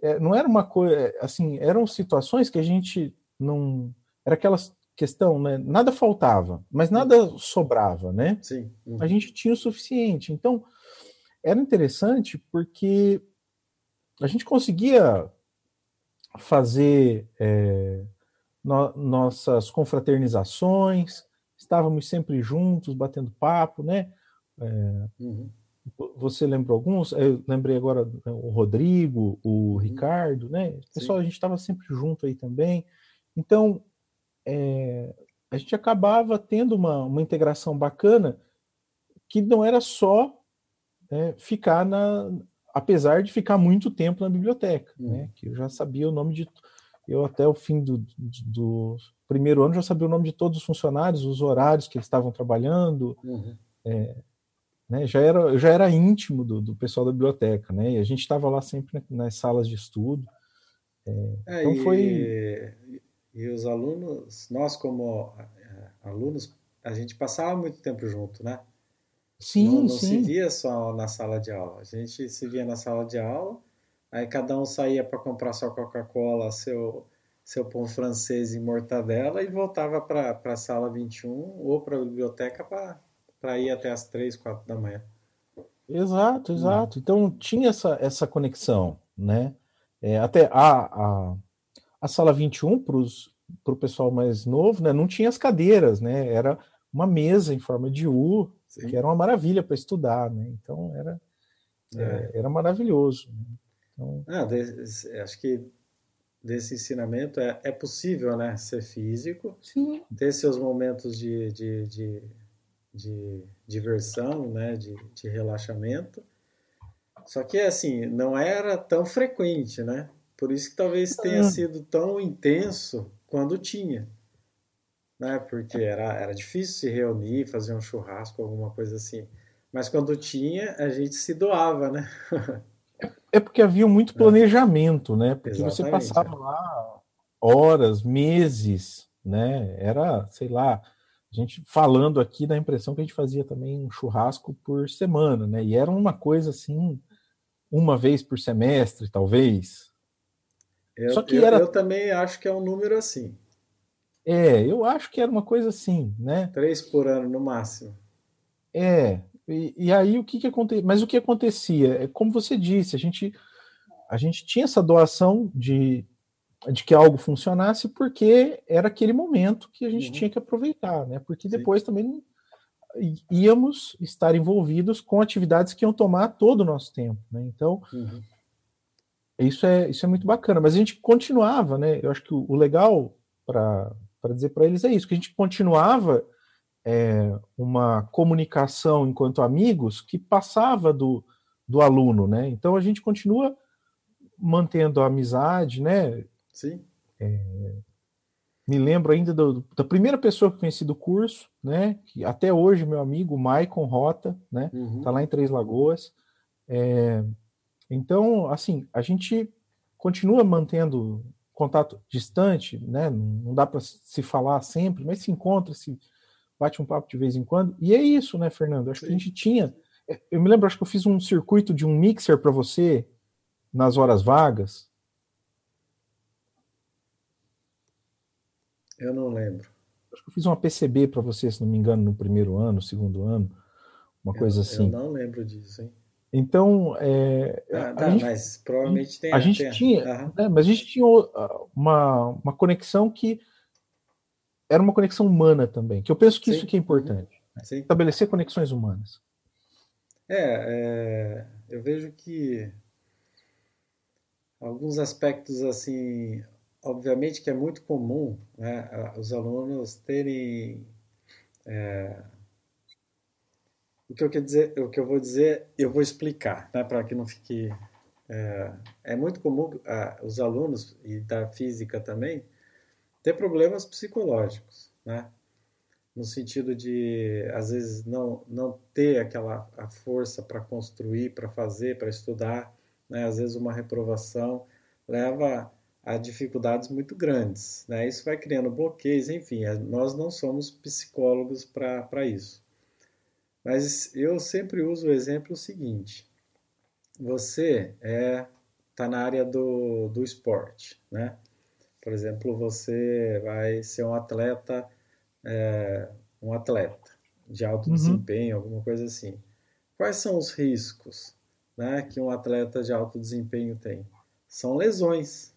é, não era uma coisa assim, eram situações que a gente não era aquela questão, né? Nada faltava, mas nada sobrava, né? Sim. Uhum. A gente tinha o suficiente. Então era interessante porque a gente conseguia fazer é, no, nossas confraternizações, estávamos sempre juntos, batendo papo, né? É, uhum. Você lembrou alguns? Eu lembrei agora né, o Rodrigo, o uhum. Ricardo, né? pessoal, Sim. a gente estava sempre junto aí também. Então, é, a gente acabava tendo uma, uma integração bacana que não era só é, ficar na. Apesar de ficar muito tempo na biblioteca, né? uhum. né? Que eu já sabia o nome de eu até o fim do, do, primeiro ano já sabia o nome de todos os funcionários, os horários que eles estavam trabalhando. Uhum. É, né, já era, eu já era íntimo do, do, pessoal da biblioteca, né? E a gente estava lá sempre nas salas de estudo. É, é, então foi. E, e os alunos, nós como é, alunos, a gente passava muito tempo junto, né? Sim, não, não sim. se via só na sala de aula. A gente se via na sala de aula Aí cada um saía para comprar sua Coca-Cola, seu, seu pão francês e mortadela e voltava para a sala 21 ou para a biblioteca para ir até as 3, 4 da manhã. Exato, exato. Então tinha essa, essa conexão, né? É, até a, a, a sala 21 para o pessoal mais novo, né? Não tinha as cadeiras, né? Era uma mesa em forma de U, Sim. que era uma maravilha para estudar, né? Então era, é. É, era maravilhoso. Né? Então... Ah, desse, acho que desse ensinamento é, é possível, né? Ser físico, Sim. ter seus momentos de, de, de, de diversão, né? De, de relaxamento. Só que assim, não era tão frequente, né? Por isso que talvez tenha sido tão intenso quando tinha. Né? Porque era, era difícil se reunir, fazer um churrasco, alguma coisa assim. Mas quando tinha, a gente se doava, né? [LAUGHS] É porque havia muito é. planejamento, né? Porque Exatamente, você passava é. lá horas, meses, né? Era, sei lá, a gente falando aqui da impressão que a gente fazia também um churrasco por semana, né? E era uma coisa assim, uma vez por semestre, talvez. Eu, Só que eu, era... eu também acho que é um número assim. É, eu acho que era uma coisa assim, né? Três por ano no máximo. É, e, e, aí o que que acontecia? Mas o que acontecia? É como você disse, a gente a gente tinha essa doação de, de que algo funcionasse porque era aquele momento que a gente uhum. tinha que aproveitar, né? Porque depois Sim. também íamos estar envolvidos com atividades que iam tomar todo o nosso tempo, né? Então uhum. isso é isso é muito bacana. Mas a gente continuava, né? Eu acho que o, o legal para dizer para eles é isso, que a gente continuava é, uma comunicação enquanto amigos que passava do, do aluno, né? Então a gente continua mantendo a amizade, né? Sim. É, me lembro ainda do, da primeira pessoa que conheci do curso, né? Que até hoje meu amigo Maicon Rota, né? Uhum. Tá lá em Três Lagoas. É, então, assim, a gente continua mantendo contato distante, né? Não dá para se falar sempre, mas se encontra, se bate um papo de vez em quando. E é isso, né, Fernando? Acho Sim. que a gente tinha. É, eu me lembro, acho que eu fiz um circuito de um mixer para você nas horas vagas. Eu não lembro. Acho que eu fiz uma PCB para você, se não me engano, no primeiro ano, segundo ano, uma eu, coisa assim. Eu não lembro disso, hein? Então, é, ah, tá, gente, mas provavelmente tem. A gente tem, tinha, uhum. né, mas a gente tinha uma, uma conexão que era uma conexão humana também, que eu penso que Sim. isso que é importante. Né? Estabelecer conexões humanas. É, é, eu vejo que alguns aspectos assim, obviamente que é muito comum, né, os alunos terem é, o que eu quero dizer, o que eu vou dizer, eu vou explicar, né, para que não fique é, é muito comum os alunos e da física também ter problemas psicológicos, né? No sentido de, às vezes, não, não ter aquela a força para construir, para fazer, para estudar, né? Às vezes uma reprovação leva a dificuldades muito grandes, né? Isso vai criando bloqueios, enfim, nós não somos psicólogos para isso. Mas eu sempre uso o exemplo seguinte: você é tá na área do, do esporte, né? Por exemplo, você vai ser um atleta, é, um atleta de alto uhum. desempenho, alguma coisa assim. Quais são os riscos né, que um atleta de alto desempenho tem? São lesões,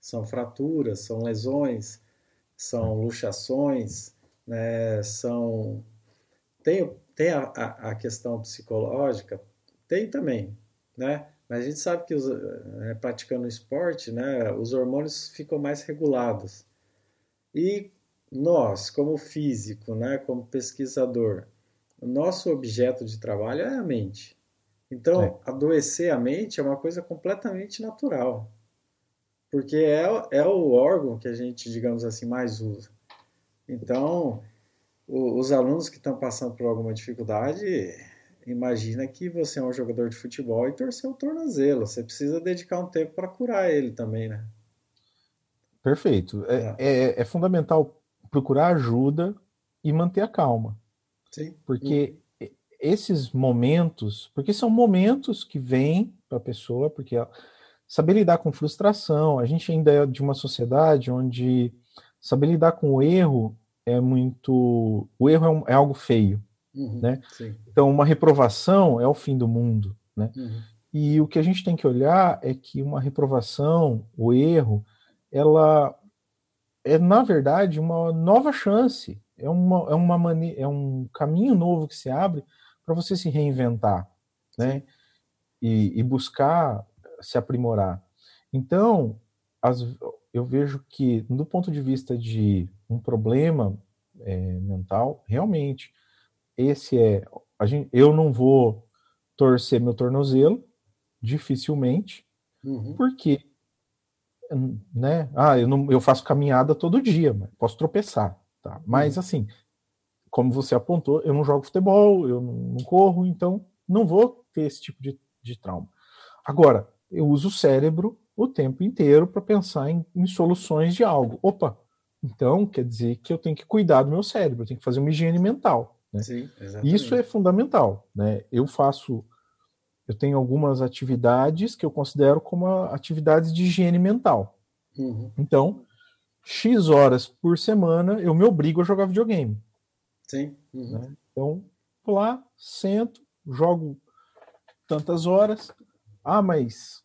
são fraturas, são lesões, são luxações, né, são tem, tem a, a, a questão psicológica, tem também, né? Mas a gente sabe que os, é, praticando esporte, né, os hormônios ficam mais regulados. E nós, como físico, né, como pesquisador, o nosso objeto de trabalho é a mente. Então, é. adoecer a mente é uma coisa completamente natural. Porque é, é o órgão que a gente, digamos assim, mais usa. Então, o, os alunos que estão passando por alguma dificuldade, imagina que você é um jogador de futebol e torceu o tornozelo. Você precisa dedicar um tempo para curar ele também, né? Perfeito. É, é. é, é fundamental procurar ajuda e manter a calma. Sim. Porque hum. esses momentos, porque são momentos que vêm para a pessoa, porque saber lidar com frustração, a gente ainda é de uma sociedade onde saber lidar com o erro é muito. O erro é, um, é algo feio. Uhum, né? Então, uma reprovação é o fim do mundo. Né? Uhum. E o que a gente tem que olhar é que uma reprovação, o erro, ela é, na verdade, uma nova chance. É, uma, é, uma mane é um caminho novo que se abre para você se reinventar né? E, e, buscar se aprimorar. Então, as, eu vejo que, do ponto de vista de um problema é, mental, realmente, esse é. A gente, eu não vou torcer meu tornozelo, dificilmente, uhum. porque né? Ah, eu, não, eu faço caminhada todo dia, posso tropeçar, tá? Mas uhum. assim, como você apontou, eu não jogo futebol, eu não, corro, então não vou ter esse tipo de, de trauma. Agora, eu uso o cérebro o tempo inteiro para pensar em, em, soluções de algo. Opa, então quer dizer que eu tenho que cuidar do meu cérebro, eu tenho que fazer uma higiene mental. Né? Sim, Isso é fundamental. Né? Eu faço, eu tenho algumas atividades que eu considero como atividades de higiene mental. Uhum. Então, X horas por semana eu me obrigo a jogar videogame. Sim. Uhum. Né? Então, vou lá, sento, jogo tantas horas. Ah, mas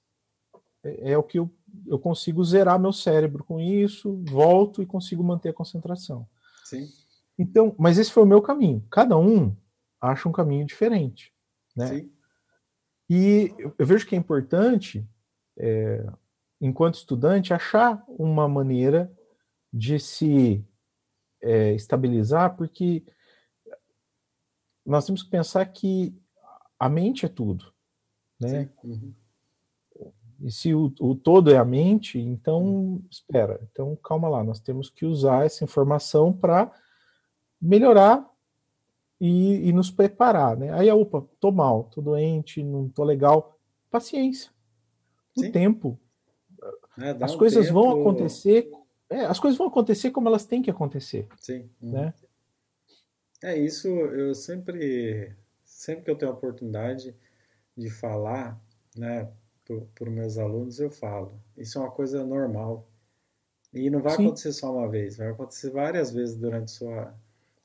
é, é, o que eu, eu consigo zerar meu cérebro com isso, volto e consigo manter a concentração. Sim. Então, mas esse foi o meu caminho. Cada um acha um caminho diferente, né? Sim. E eu, vejo que é importante, é, enquanto estudante, achar uma maneira de se é, estabilizar, porque nós temos que pensar que a mente é tudo, né? Uhum. E se o, o, todo é a mente, então uhum. espera, então calma lá, nós temos que usar essa informação para melhorar e, e, nos preparar, né? Aí, opa, tô mal, tô doente, não tô legal, paciência, o Sim. tempo, é, as um coisas tempo... vão acontecer, é, as coisas vão acontecer como elas têm que acontecer, Sim. Uhum. né? É isso, eu sempre sempre que eu tenho a oportunidade de falar, né, para os meus alunos, eu falo. Isso é uma coisa normal. E não vai Sim. acontecer só uma vez, vai acontecer várias vezes durante sua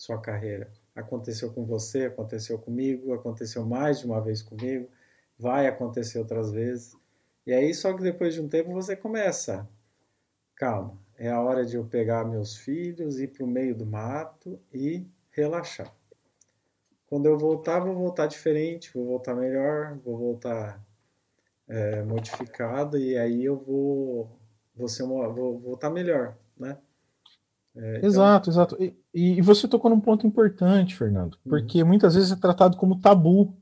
sua carreira. Aconteceu com você, aconteceu comigo, aconteceu mais de uma vez comigo, vai acontecer outras vezes. E aí só que depois de um tempo você começa, calma, é a hora de eu pegar meus filhos, ir para o meio do mato e relaxar. Quando eu voltar, vou voltar diferente, vou voltar melhor, vou voltar é, modificado e aí eu vou, vou, ser uma, vou voltar melhor, né? É, então... Exato, exato. E, e, você tocou num ponto importante, Fernando, uhum. porque uhum. muitas vezes é tratado como tabu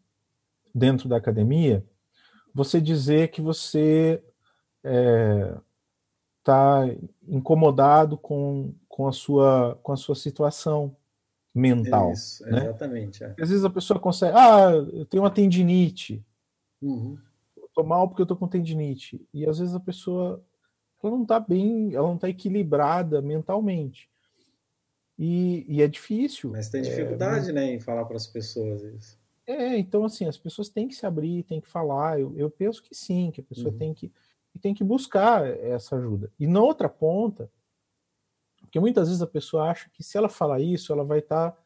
dentro da academia você dizer que você está é, incomodado com, com, a sua, com a sua situação mental. Isso, né? exatamente. É. Às vezes a pessoa consegue, ah, eu tenho uma tendinite. Uhum. Tô mal porque eu tô com tendinite. E às vezes a pessoa ela não tá bem, ela não tá equilibrada mentalmente. E, e é difícil. Mas tem dificuldade, é, né, em falar para as pessoas isso. É, então assim, as pessoas têm que se abrir, têm que falar. Eu, eu penso que sim, que a pessoa uhum. tem que tem que buscar essa ajuda. E na outra ponta, porque muitas vezes a pessoa acha que se ela falar isso, ela vai estar tá,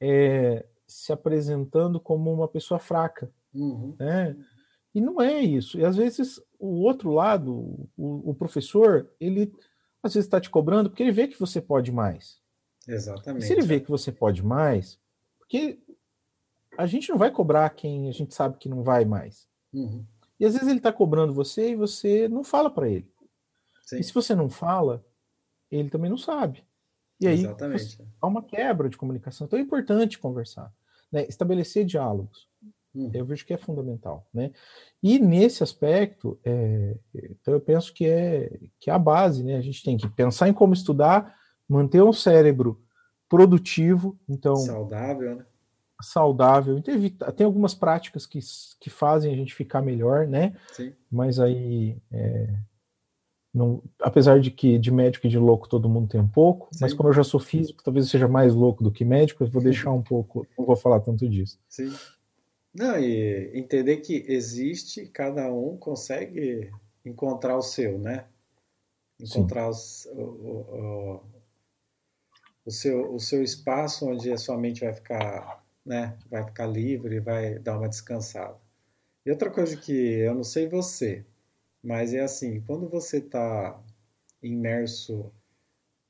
é, se apresentando como uma pessoa fraca. Uhum. Né? E não é isso. E às vezes o outro lado, o, o professor, ele às vezes está te cobrando porque ele vê que você pode mais. Exatamente. E se ele vê que você pode mais, porque a gente não vai cobrar quem a gente sabe que não vai mais. Uhum. E às vezes ele está cobrando você e você não fala para ele. Sim. E se você não fala, ele também não sabe. E aí há uma quebra de comunicação. Então é importante conversar, né? estabelecer diálogos. Hum. Eu vejo que é fundamental, né? E nesse aspecto, é, então eu penso que é que é a base, né? A gente tem que pensar em como estudar, manter um cérebro produtivo, então saudável, né? Saudável. Então, tem algumas práticas que, que fazem a gente ficar melhor, né? Sim. Mas aí é, não, apesar de que de médico e de louco todo mundo tem um pouco, Sim. mas como eu já sou físico, talvez eu seja mais louco do que médico, eu vou deixar um pouco, não vou falar tanto disso. Sim. Não, e entender que existe, cada um consegue encontrar o seu, né? Encontrar os, o, o, o, seu, o seu espaço onde a sua mente vai ficar né, vai ficar livre, vai dar uma descansada. E outra coisa que eu não sei você, mas é assim, quando você está imerso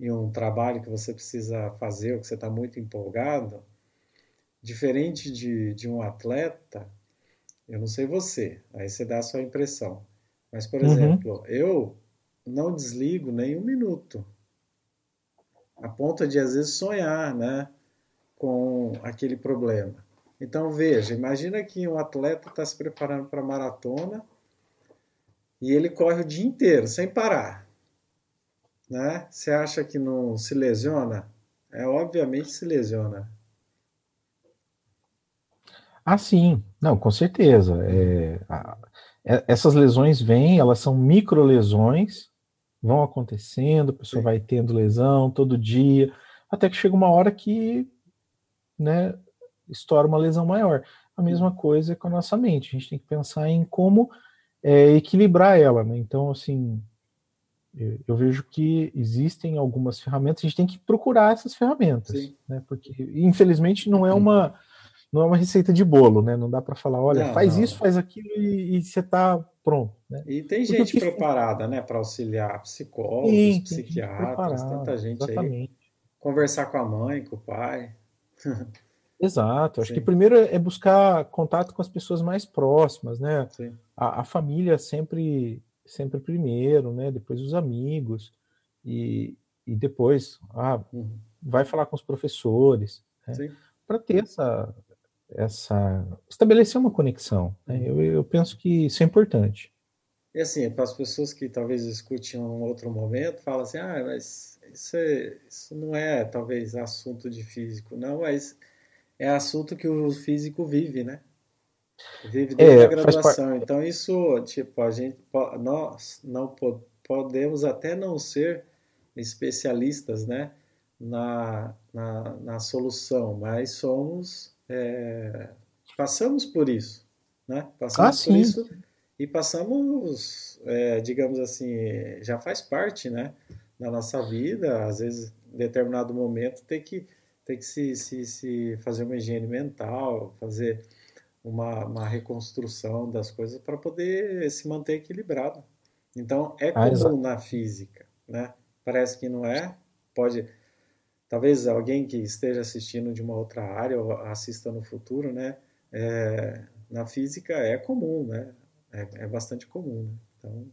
em um trabalho que você precisa fazer, ou que você está muito empolgado, diferente de, de um atleta, eu não sei você, aí você dá a sua impressão. Mas, por uhum. exemplo, eu não desligo nem um minuto. A ponto de, às vezes, sonhar né, com aquele problema. Então, veja, imagina que um atleta está se preparando para a maratona e ele corre o dia inteiro, sem parar. Né? Você acha que não se lesiona? É, obviamente se lesiona. Ah, sim. Não, com certeza. É, a, é, essas lesões vêm, elas são micro lesões, vão acontecendo, a pessoa sim. vai tendo lesão todo dia, até que chega uma hora que né, estoura uma lesão maior. A mesma coisa com a nossa mente. A gente tem que pensar em como é, equilibrar ela. Né? Então, assim, eu, eu, vejo que existem algumas ferramentas, a gente tem que procurar essas ferramentas, né? porque infelizmente não é uma não é uma receita de bolo, né? Não dá para falar, olha, não, faz não. isso, faz aquilo e, e você está pronto. Né? E tem gente preparada, né, para auxiliar psicólogos, Sim, psiquiatras, tanta gente exatamente. aí. Conversar com a mãe, com o pai. Exato. Acho Sim. que primeiro é buscar contato com as pessoas mais próximas, né? A, a, família sempre, sempre primeiro, né? Depois os amigos e, e depois ah, uhum. vai falar com os professores, né? para ter essa, essa estabelecer uma conexão. Né? Uhum. Eu, eu penso que isso é importante. E assim, para as pessoas que talvez escutem um outro momento, falam assim, ah, mas isso, é, isso não é talvez assunto de físico, não, mas é assunto que o físico vive, né? Vive desde é, a graduação. Então isso, tipo, a gente, nós não podemos até não ser especialistas, né, na, na, na solução, mas somos é, passamos por isso, né? Passamos ah, por isso e passamos, é, digamos assim, já faz parte, né, da nossa vida. Às vezes, em determinado momento, tem que tem que se, se, se fazer uma higiene mental, fazer uma, uma reconstrução das coisas para poder se manter equilibrado. Então, é ah, comum ah, na física, né? Parece que não é, pode talvez alguém que esteja assistindo de uma outra área ou assista no futuro, né? É, na física é comum, né? É, é bastante comum. Né? Então,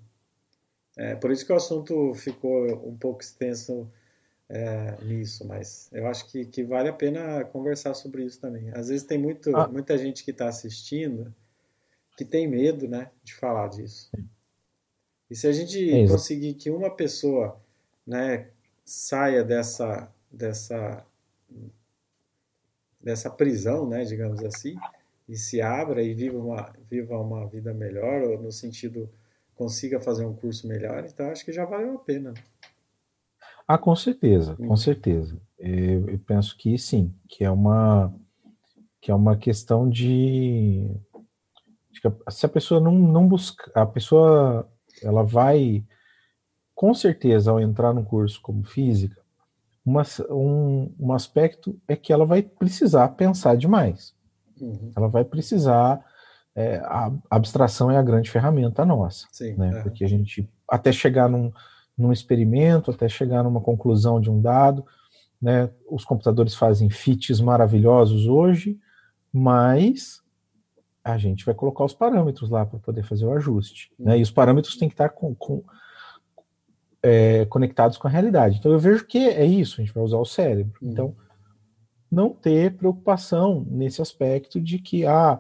é por isso que o assunto ficou um pouco extenso é, nisso, mas eu acho que, que vale a pena conversar sobre isso também. Às vezes tem muito, ah. muita gente que está assistindo que tem medo, né, de falar disso. E se a gente é conseguir que uma pessoa, né, saia dessa dessa dessa prisão, né, digamos assim, e se abra e viva uma viva uma vida melhor ou no sentido consiga fazer um curso melhor, então acho que já valeu a pena. Ah, com certeza, com hum. certeza. Eu, eu, penso que sim, que é uma que é uma questão de, de que se a pessoa não, não busca, a pessoa ela vai com certeza ao entrar no curso como física, uma, um, um aspecto é que ela vai precisar pensar demais. Uhum. Ela vai precisar. É, a abstração é a grande ferramenta nossa. Sim, né? É. Porque a gente, até chegar num, num experimento, até chegar numa conclusão de um dado, né, os computadores fazem fits maravilhosos hoje, mas a gente vai colocar os parâmetros lá para poder fazer o ajuste. Né? E os parâmetros têm que estar com, com, é, conectados com a realidade. Então eu vejo que é isso, a gente vai usar o cérebro. Uhum. Então, não ter preocupação nesse aspecto de que, ah,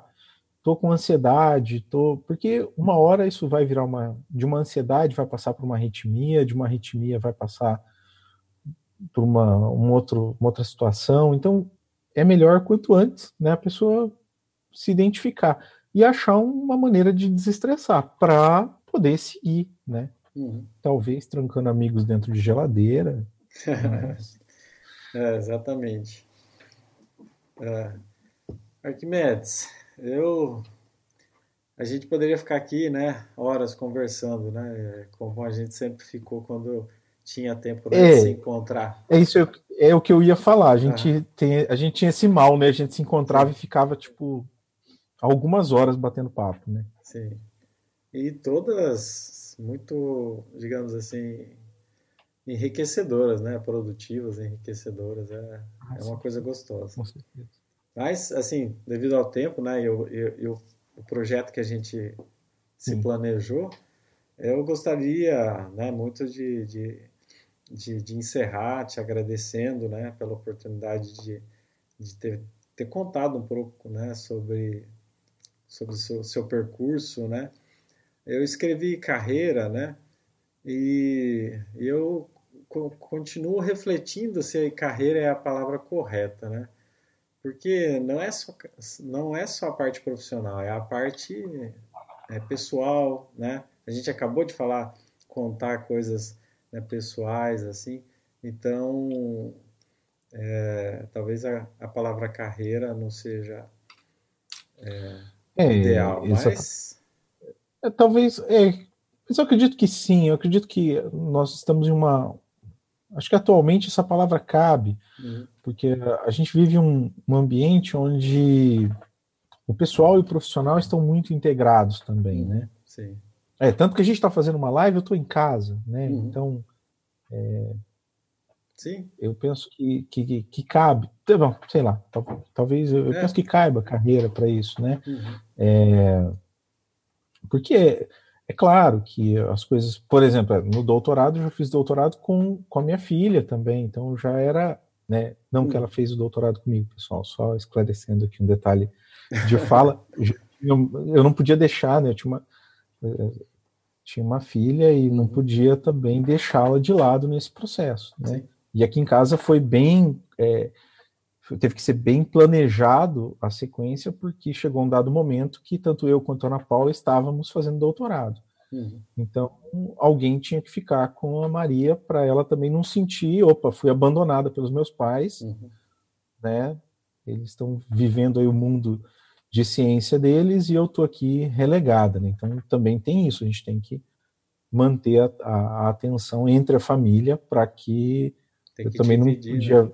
tô com ansiedade, tô. Porque uma hora isso vai virar uma. De uma ansiedade vai passar por uma arritmia, de uma arritmia vai passar por uma, um outro, uma outra situação. Então, é melhor quanto antes, né, a pessoa se identificar e achar uma maneira de desestressar para poder seguir, né? Uhum. Talvez trancando amigos dentro de geladeira. Mas... [LAUGHS] é, exatamente. É. Arquimedes, eu a gente poderia ficar aqui, né, horas conversando, né, como a gente sempre ficou quando tinha tempo né, é, de se encontrar. É isso, é o que eu ia falar. A gente, ah. tem, a gente tinha esse mal, né? A gente se encontrava e ficava, tipo, algumas horas batendo papo, né? Sim. E todas muito, digamos assim, enriquecedoras, né? Produtivas, enriquecedoras. É, ah, é uma coisa gostosa. Com certeza. Mas, assim, devido ao tempo, né? E o projeto que a gente se sim. planejou, eu gostaria né, muito de, de, de, de, encerrar te agradecendo né, pela oportunidade de, de ter, ter contado um pouco né, sobre, sobre o seu, seu percurso. Né? Eu escrevi carreira, né? E eu continuo refletindo se a carreira é a palavra correta, né? Porque não é só, não é só a parte profissional, é a parte é, pessoal, né? A gente acabou de falar, contar coisas né, pessoais, assim. Então, é, talvez a, a, palavra carreira não seja é, é, ideal, mas... É, talvez, é, mas eu acredito que sim, eu acredito que nós estamos em uma... Acho que atualmente essa palavra cabe, uhum. porque a gente vive um, um ambiente onde o pessoal e o profissional estão muito integrados também, né? Sim. É, tanto que a gente está fazendo uma live, eu estou em casa, né? Uhum. Então, é, Sim. eu penso que, que, que cabe, tá bom, sei lá, talvez eu, é. penso que caiba carreira para isso, né? Uhum. É, porque é, é, claro que as coisas, por exemplo, no doutorado, eu já fiz doutorado com, com a minha filha também, então já era, né? Não que ela fez o doutorado comigo, pessoal, só esclarecendo aqui um detalhe de fala, [LAUGHS] eu, não podia deixar, né? Eu tinha uma, tinha uma filha e não uhum. podia também deixá-la de lado nesse processo, né? E aqui em casa foi bem, é, teve que ser bem planejado a sequência, porque chegou um dado momento que tanto eu quanto a Ana Paula estávamos fazendo doutorado. Uhum. Então, alguém tinha que ficar com a Maria para ela também não sentir, opa, fui abandonada pelos meus pais, uhum. né? Eles estão vivendo aí o mundo de ciência deles e eu estou aqui relegada. Né? Então também tem isso, a gente tem que manter a, a, a atenção entre a família para que, que, eu também dividir, não podia. Né?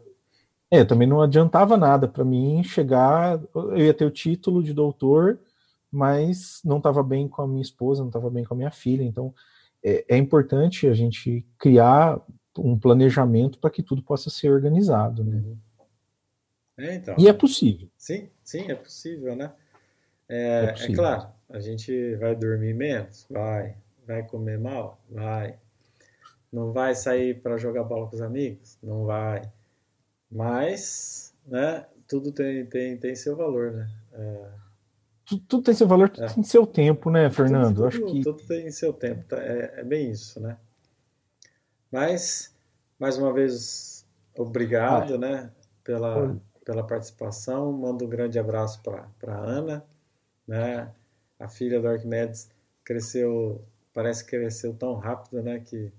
É, também não adiantava nada para mim chegar, eu ia ter o título de doutor, mas não estava bem com a minha esposa, não estava bem com a minha filha. Então é, é importante a gente criar um planejamento para que tudo possa ser organizado. Né? É, então. E é possível. Sim, sim, é possível, né? É, é, possível. é, claro, a gente vai dormir menos? Vai. Vai comer mal? Vai. Não vai sair para jogar bola com os amigos? Não vai. Mas, né, tudo tem, tem, tem seu valor, né? É... Tudo, tudo, tem seu valor, tudo é. tem seu tempo, né, Fernando? Tudo, Acho que... tudo tem seu tempo, tá? é, é bem isso, né? Mas, mais uma vez, obrigado, ah, né, pela pela participação. Mando um grande abraço para a Ana, né? A filha do Arquimedes cresceu, parece que cresceu tão rápido, né? Que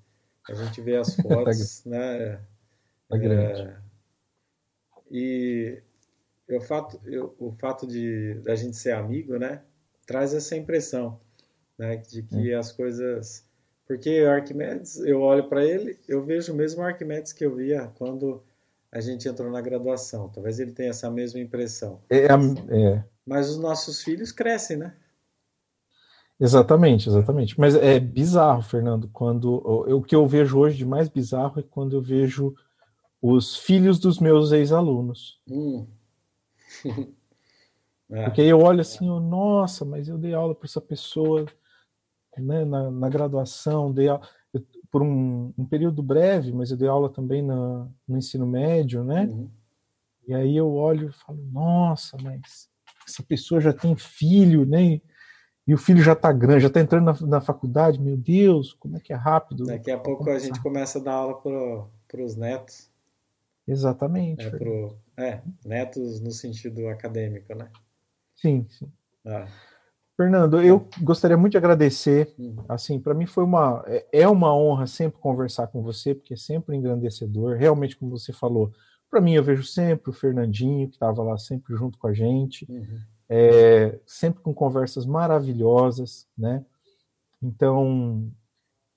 a gente vê as [LAUGHS] fotos, né? Tá grande. É, e o fato, eu, o fato de da gente ser amigo, né? Traz essa impressão, né? De que hum. as coisas porque o Arquimedes, eu olho para ele, eu vejo o mesmo Arquimedes que eu via quando a gente entrou na graduação. Talvez ele tenha essa mesma impressão. É, é. Mas os nossos filhos crescem, né? Exatamente, exatamente. Mas é bizarro, Fernando, quando o que eu vejo hoje de mais bizarro é quando eu vejo os filhos dos meus ex-alunos. Hum. [LAUGHS] é. Porque eu olho assim, oh, nossa, mas eu dei aula para essa pessoa né, na, na graduação, dei aula por um, um, período breve, mas eu dei aula também na, no ensino médio, né? Uhum. E aí eu olho e falo, nossa, mas essa pessoa já tem filho, né? E o filho já está grande, já está entrando na, na, faculdade, meu Deus, como é que é rápido. Daqui a pouco a gente começa a dar aula para os netos. Exatamente. É, pro, é, netos no sentido acadêmico, né? Sim, sim. Ah. Fernando, eu gostaria muito de agradecer. Uhum. Assim, para mim foi uma é, é uma honra sempre conversar com você, porque é sempre engrandecedor. Realmente, como você falou, para mim eu vejo sempre o Fernandinho que estava lá sempre junto com a gente, uhum. é, sempre com conversas maravilhosas, né? Então,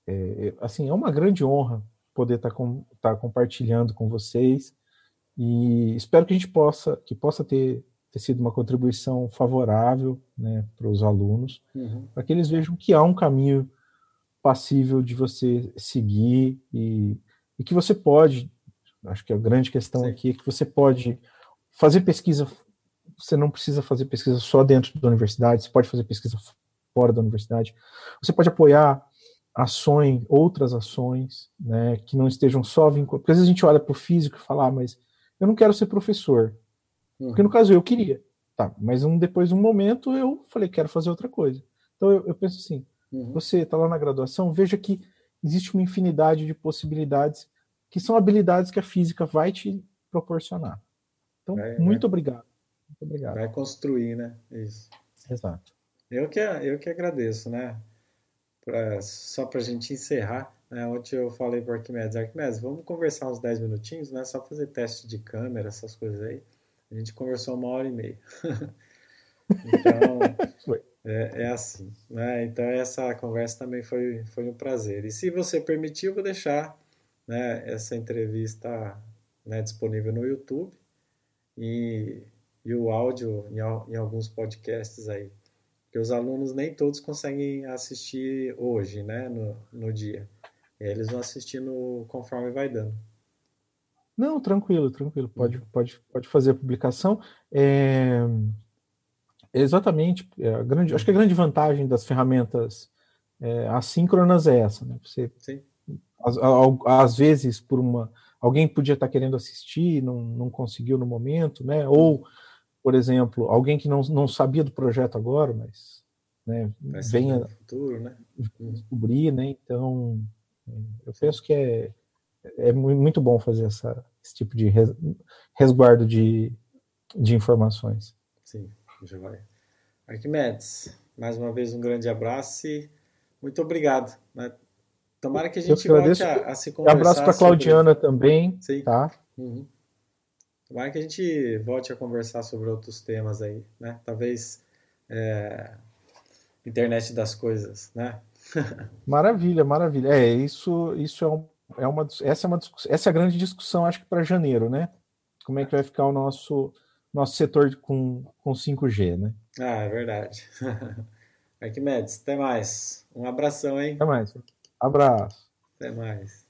é, assim, é uma grande honra poder estar tá com, tá compartilhando com vocês e espero que a gente possa que possa ter, ter sido uma contribuição favorável né, para os alunos, uhum. para que eles vejam que há um caminho passível de você seguir e, e que você pode, acho que a grande questão Sim. aqui é que você pode fazer pesquisa, você não precisa fazer pesquisa só dentro da universidade, você pode fazer pesquisa fora da universidade, você pode apoiar ações, outras ações, né, que não estejam só vinculadas, porque às vezes a gente olha para o físico e fala, ah, mas eu não quero ser professor, uhum. porque no caso eu queria, tá, mas um, depois de um momento eu falei, quero fazer outra coisa, então eu, eu penso assim, Uhum. Você está lá na graduação, veja que existe uma infinidade de possibilidades que são habilidades que a física vai te proporcionar. Então, vai, muito vai, obrigado. Muito obrigado. Vai construir, né? Isso. Exato. Eu que, eu que agradeço, né? Pra, só para a gente encerrar, né? ontem eu falei para Arquimedes, Arquimedes, vamos conversar uns 10 minutinhos, né? Só fazer teste de câmera, essas coisas aí. A gente conversou uma hora e meia. [LAUGHS] então, é, é assim, né? Então essa conversa também foi, foi um prazer. E se você permitir, eu vou deixar né, essa entrevista né, disponível no YouTube e, e o áudio em, em alguns podcasts aí. Porque os alunos nem todos conseguem assistir hoje, né, no, no dia. Eles vão assistindo conforme vai dando. Não, tranquilo, tranquilo. Pode, uhum. pode, pode fazer a publicação. É... Exatamente. É grande, acho que a grande vantagem das ferramentas é, assíncronas é essa. Né? Você, Sim. Às, às, vezes, por uma alguém podia estar querendo assistir, não, não conseguiu no momento, né? Ou, por exemplo, alguém que não, não sabia do projeto agora, mas né, venha futuro, né? descobrir, né? Então, eu penso que é, é muito bom fazer essa, esse tipo de resguardo de, de informações. Sim. Joia. Arquimedes, mais uma vez um grande abraço e muito obrigado. Né? Tomara que a gente volte a, a, se conversar. Um abraço para a Claudiana sobre... também. Sim. Tá? Uhum. Tomara que a gente volte a conversar sobre outros temas aí, né? Talvez é, internet das coisas, né? [LAUGHS] maravilha, maravilha. É, isso, isso é, um, é uma, essa é uma essa é a grande discussão, acho que para janeiro, né? Como é que vai ficar o nosso nosso setor com, com 5G, né? Ah, é verdade. [LAUGHS] Arquimedes, até mais. Um abração, hein? Até mais. Abraço. Até mais.